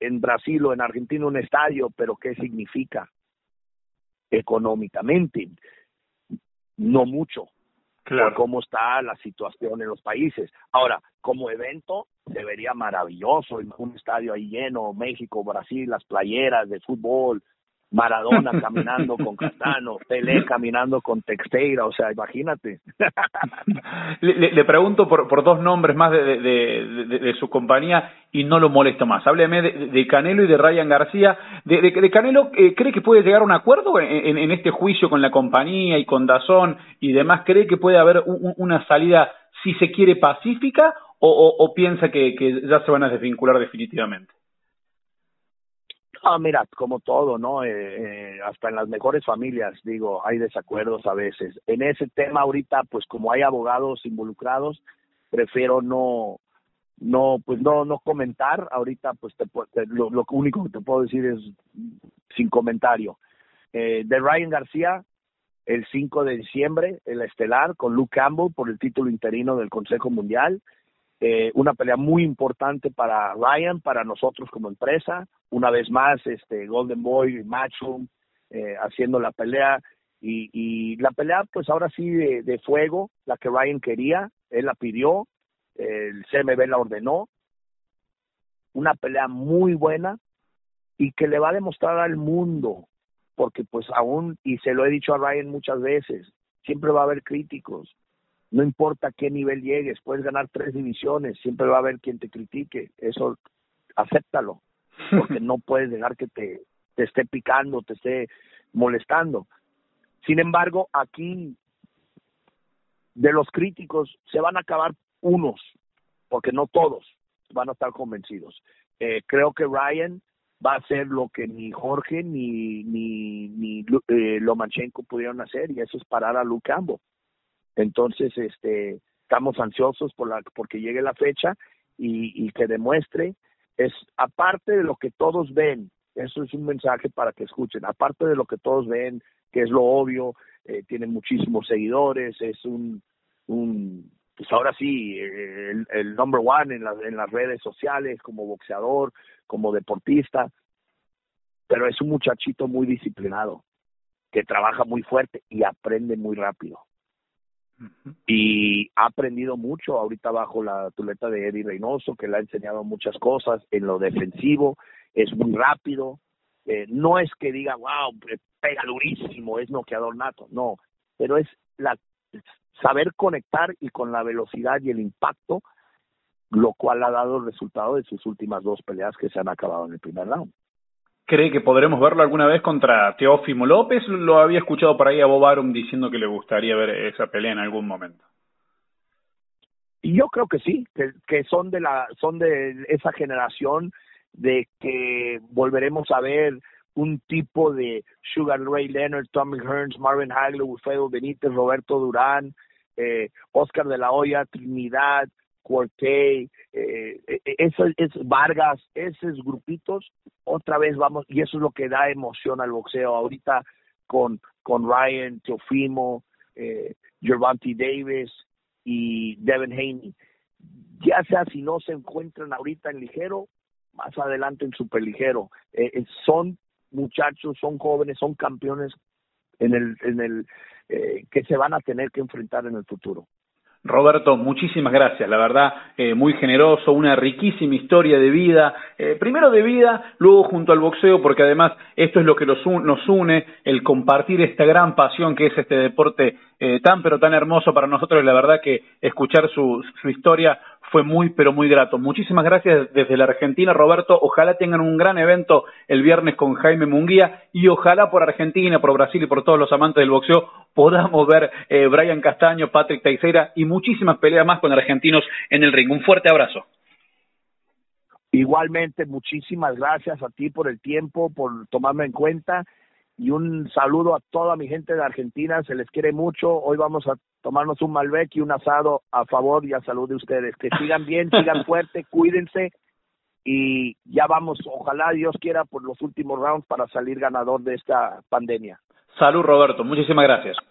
Speaker 2: en Brasil o en Argentina un estadio, pero ¿qué significa económicamente? No mucho. Por cómo está la situación en los países. Ahora, como evento, se vería maravilloso, un estadio ahí lleno, México, Brasil, las playeras de fútbol, Maradona *laughs* caminando con Castano, Pelé caminando con Texteira, o sea, imagínate. *laughs*
Speaker 1: le, pregunto por, por dos nombres más de, de, de, su compañía y no lo molesto más. Hábleme de, Canelo y de Ryan García. De, Canelo, eh, ¿cree que puede llegar a un acuerdo en, en, este juicio con la compañía y con Dazón y demás? ¿Cree que puede haber una salida, si se quiere, pacífica o, o, o piensa que, que ya se van a desvincular definitivamente?
Speaker 2: Ah, mira, como todo, ¿no? Eh, eh, hasta en las mejores familias, digo, hay desacuerdos a veces. En ese tema ahorita, pues como hay abogados involucrados, prefiero no, no, pues no, no comentar. Ahorita, pues te, lo, lo único que te puedo decir es sin comentario. Eh, de Ryan García, el 5 de diciembre, el estelar con Luke Campbell por el título interino del Consejo Mundial. Eh, una pelea muy importante para Ryan, para nosotros como empresa. Una vez más, este Golden Boy, Matchroom, eh, haciendo la pelea. Y, y la pelea, pues ahora sí, de, de, fuego, la que Ryan quería, él la pidió, el CMB la ordenó. Una pelea muy buena y que le va a demostrar al mundo, porque pues aún, y se lo he dicho a Ryan muchas veces, siempre va a haber críticos, no importa qué nivel llegues, puedes ganar tres divisiones, siempre va a haber quien te critique, eso acéptalo, *laughs* porque no puedes dejar que te, te esté picando, te esté molestando. Sin embargo, aquí de los críticos se van a acabar unos, porque no todos van a estar convencidos. Eh, creo que Ryan va a hacer lo que ni Jorge ni ni, ni eh, Lomachenko pudieron hacer y eso es parar a Luke Campbell. Entonces, este, estamos ansiosos por la porque llegue la fecha y, que demuestre es aparte de lo que todos ven, eso es un mensaje para que escuchen, aparte de lo que todos ven, que es lo obvio, eh, tiene muchísimos seguidores, es un, un pues ahora sí, el, el number one en, en las redes sociales, como boxeador, como deportista, pero es un muchachito muy disciplinado, que trabaja muy fuerte y aprende muy rápido. Y ha aprendido mucho ahorita bajo la tuleta de Eddie Reynoso, que le ha enseñado muchas cosas en lo defensivo, es muy rápido, eh, no es que diga, wow, pega durísimo, es noqueador nato, no, pero es la saber conectar y con la velocidad y el impacto, lo cual ha dado el resultado de sus últimas dos peleas que se han acabado en el primer round.
Speaker 1: ¿Cree que podremos verlo alguna vez contra Teófimo López? Lo había escuchado por ahí a Bob Arum diciendo que le gustaría ver esa pelea en algún momento.
Speaker 2: Y yo creo que sí, que, son de la son de esa generación de que volveremos a ver un tipo de Sugar Ray Leonard, Tommy Hearns, Marvin Hagler, Wilfredo Benítez, Roberto Durán, eh, Oscar de la Hoya, Trinidad, Corte, eh, e, e, esos, Vargas, esos grupitos, otra vez vamos, y eso es lo que da emoción al boxeo. Ahorita con, con Ryan, Teofimo, eh, Gervonta Davis y Devin Haney. Ya sea si no se encuentran ahorita en ligero, más adelante en superligero. Eh, eh, son muchachos, son jóvenes, son campeones en el, en el eh, que se van a tener que enfrentar en el futuro.
Speaker 1: Roberto, muchísimas gracias, la verdad, eh, muy generoso, una riquísima historia de vida, eh, primero de vida, luego junto al boxeo, porque además esto es lo que nos une, el compartir esta gran pasión que es este deporte eh, tan pero tan hermoso para nosotros, la verdad que escuchar su, su historia fue muy, pero muy grato. Muchísimas gracias desde la Argentina, Roberto. Ojalá tengan un gran evento el viernes con Jaime Munguía y ojalá por Argentina, por Brasil y por todos los amantes del boxeo podamos ver eh, Brian Castaño, Patrick Teixeira y muchísimas peleas más con argentinos en el ring. Un fuerte abrazo.
Speaker 2: Igualmente, muchísimas gracias a ti por el tiempo, por tomarme en cuenta y un saludo a toda mi gente de Argentina, se les quiere mucho. Hoy vamos a tomarnos un Malbec y un asado a favor y a salud de ustedes. Que sigan bien, *laughs* sigan fuerte, cuídense y ya vamos, ojalá Dios quiera, por los últimos rounds para salir ganador de esta pandemia.
Speaker 1: Salud Roberto, muchísimas gracias.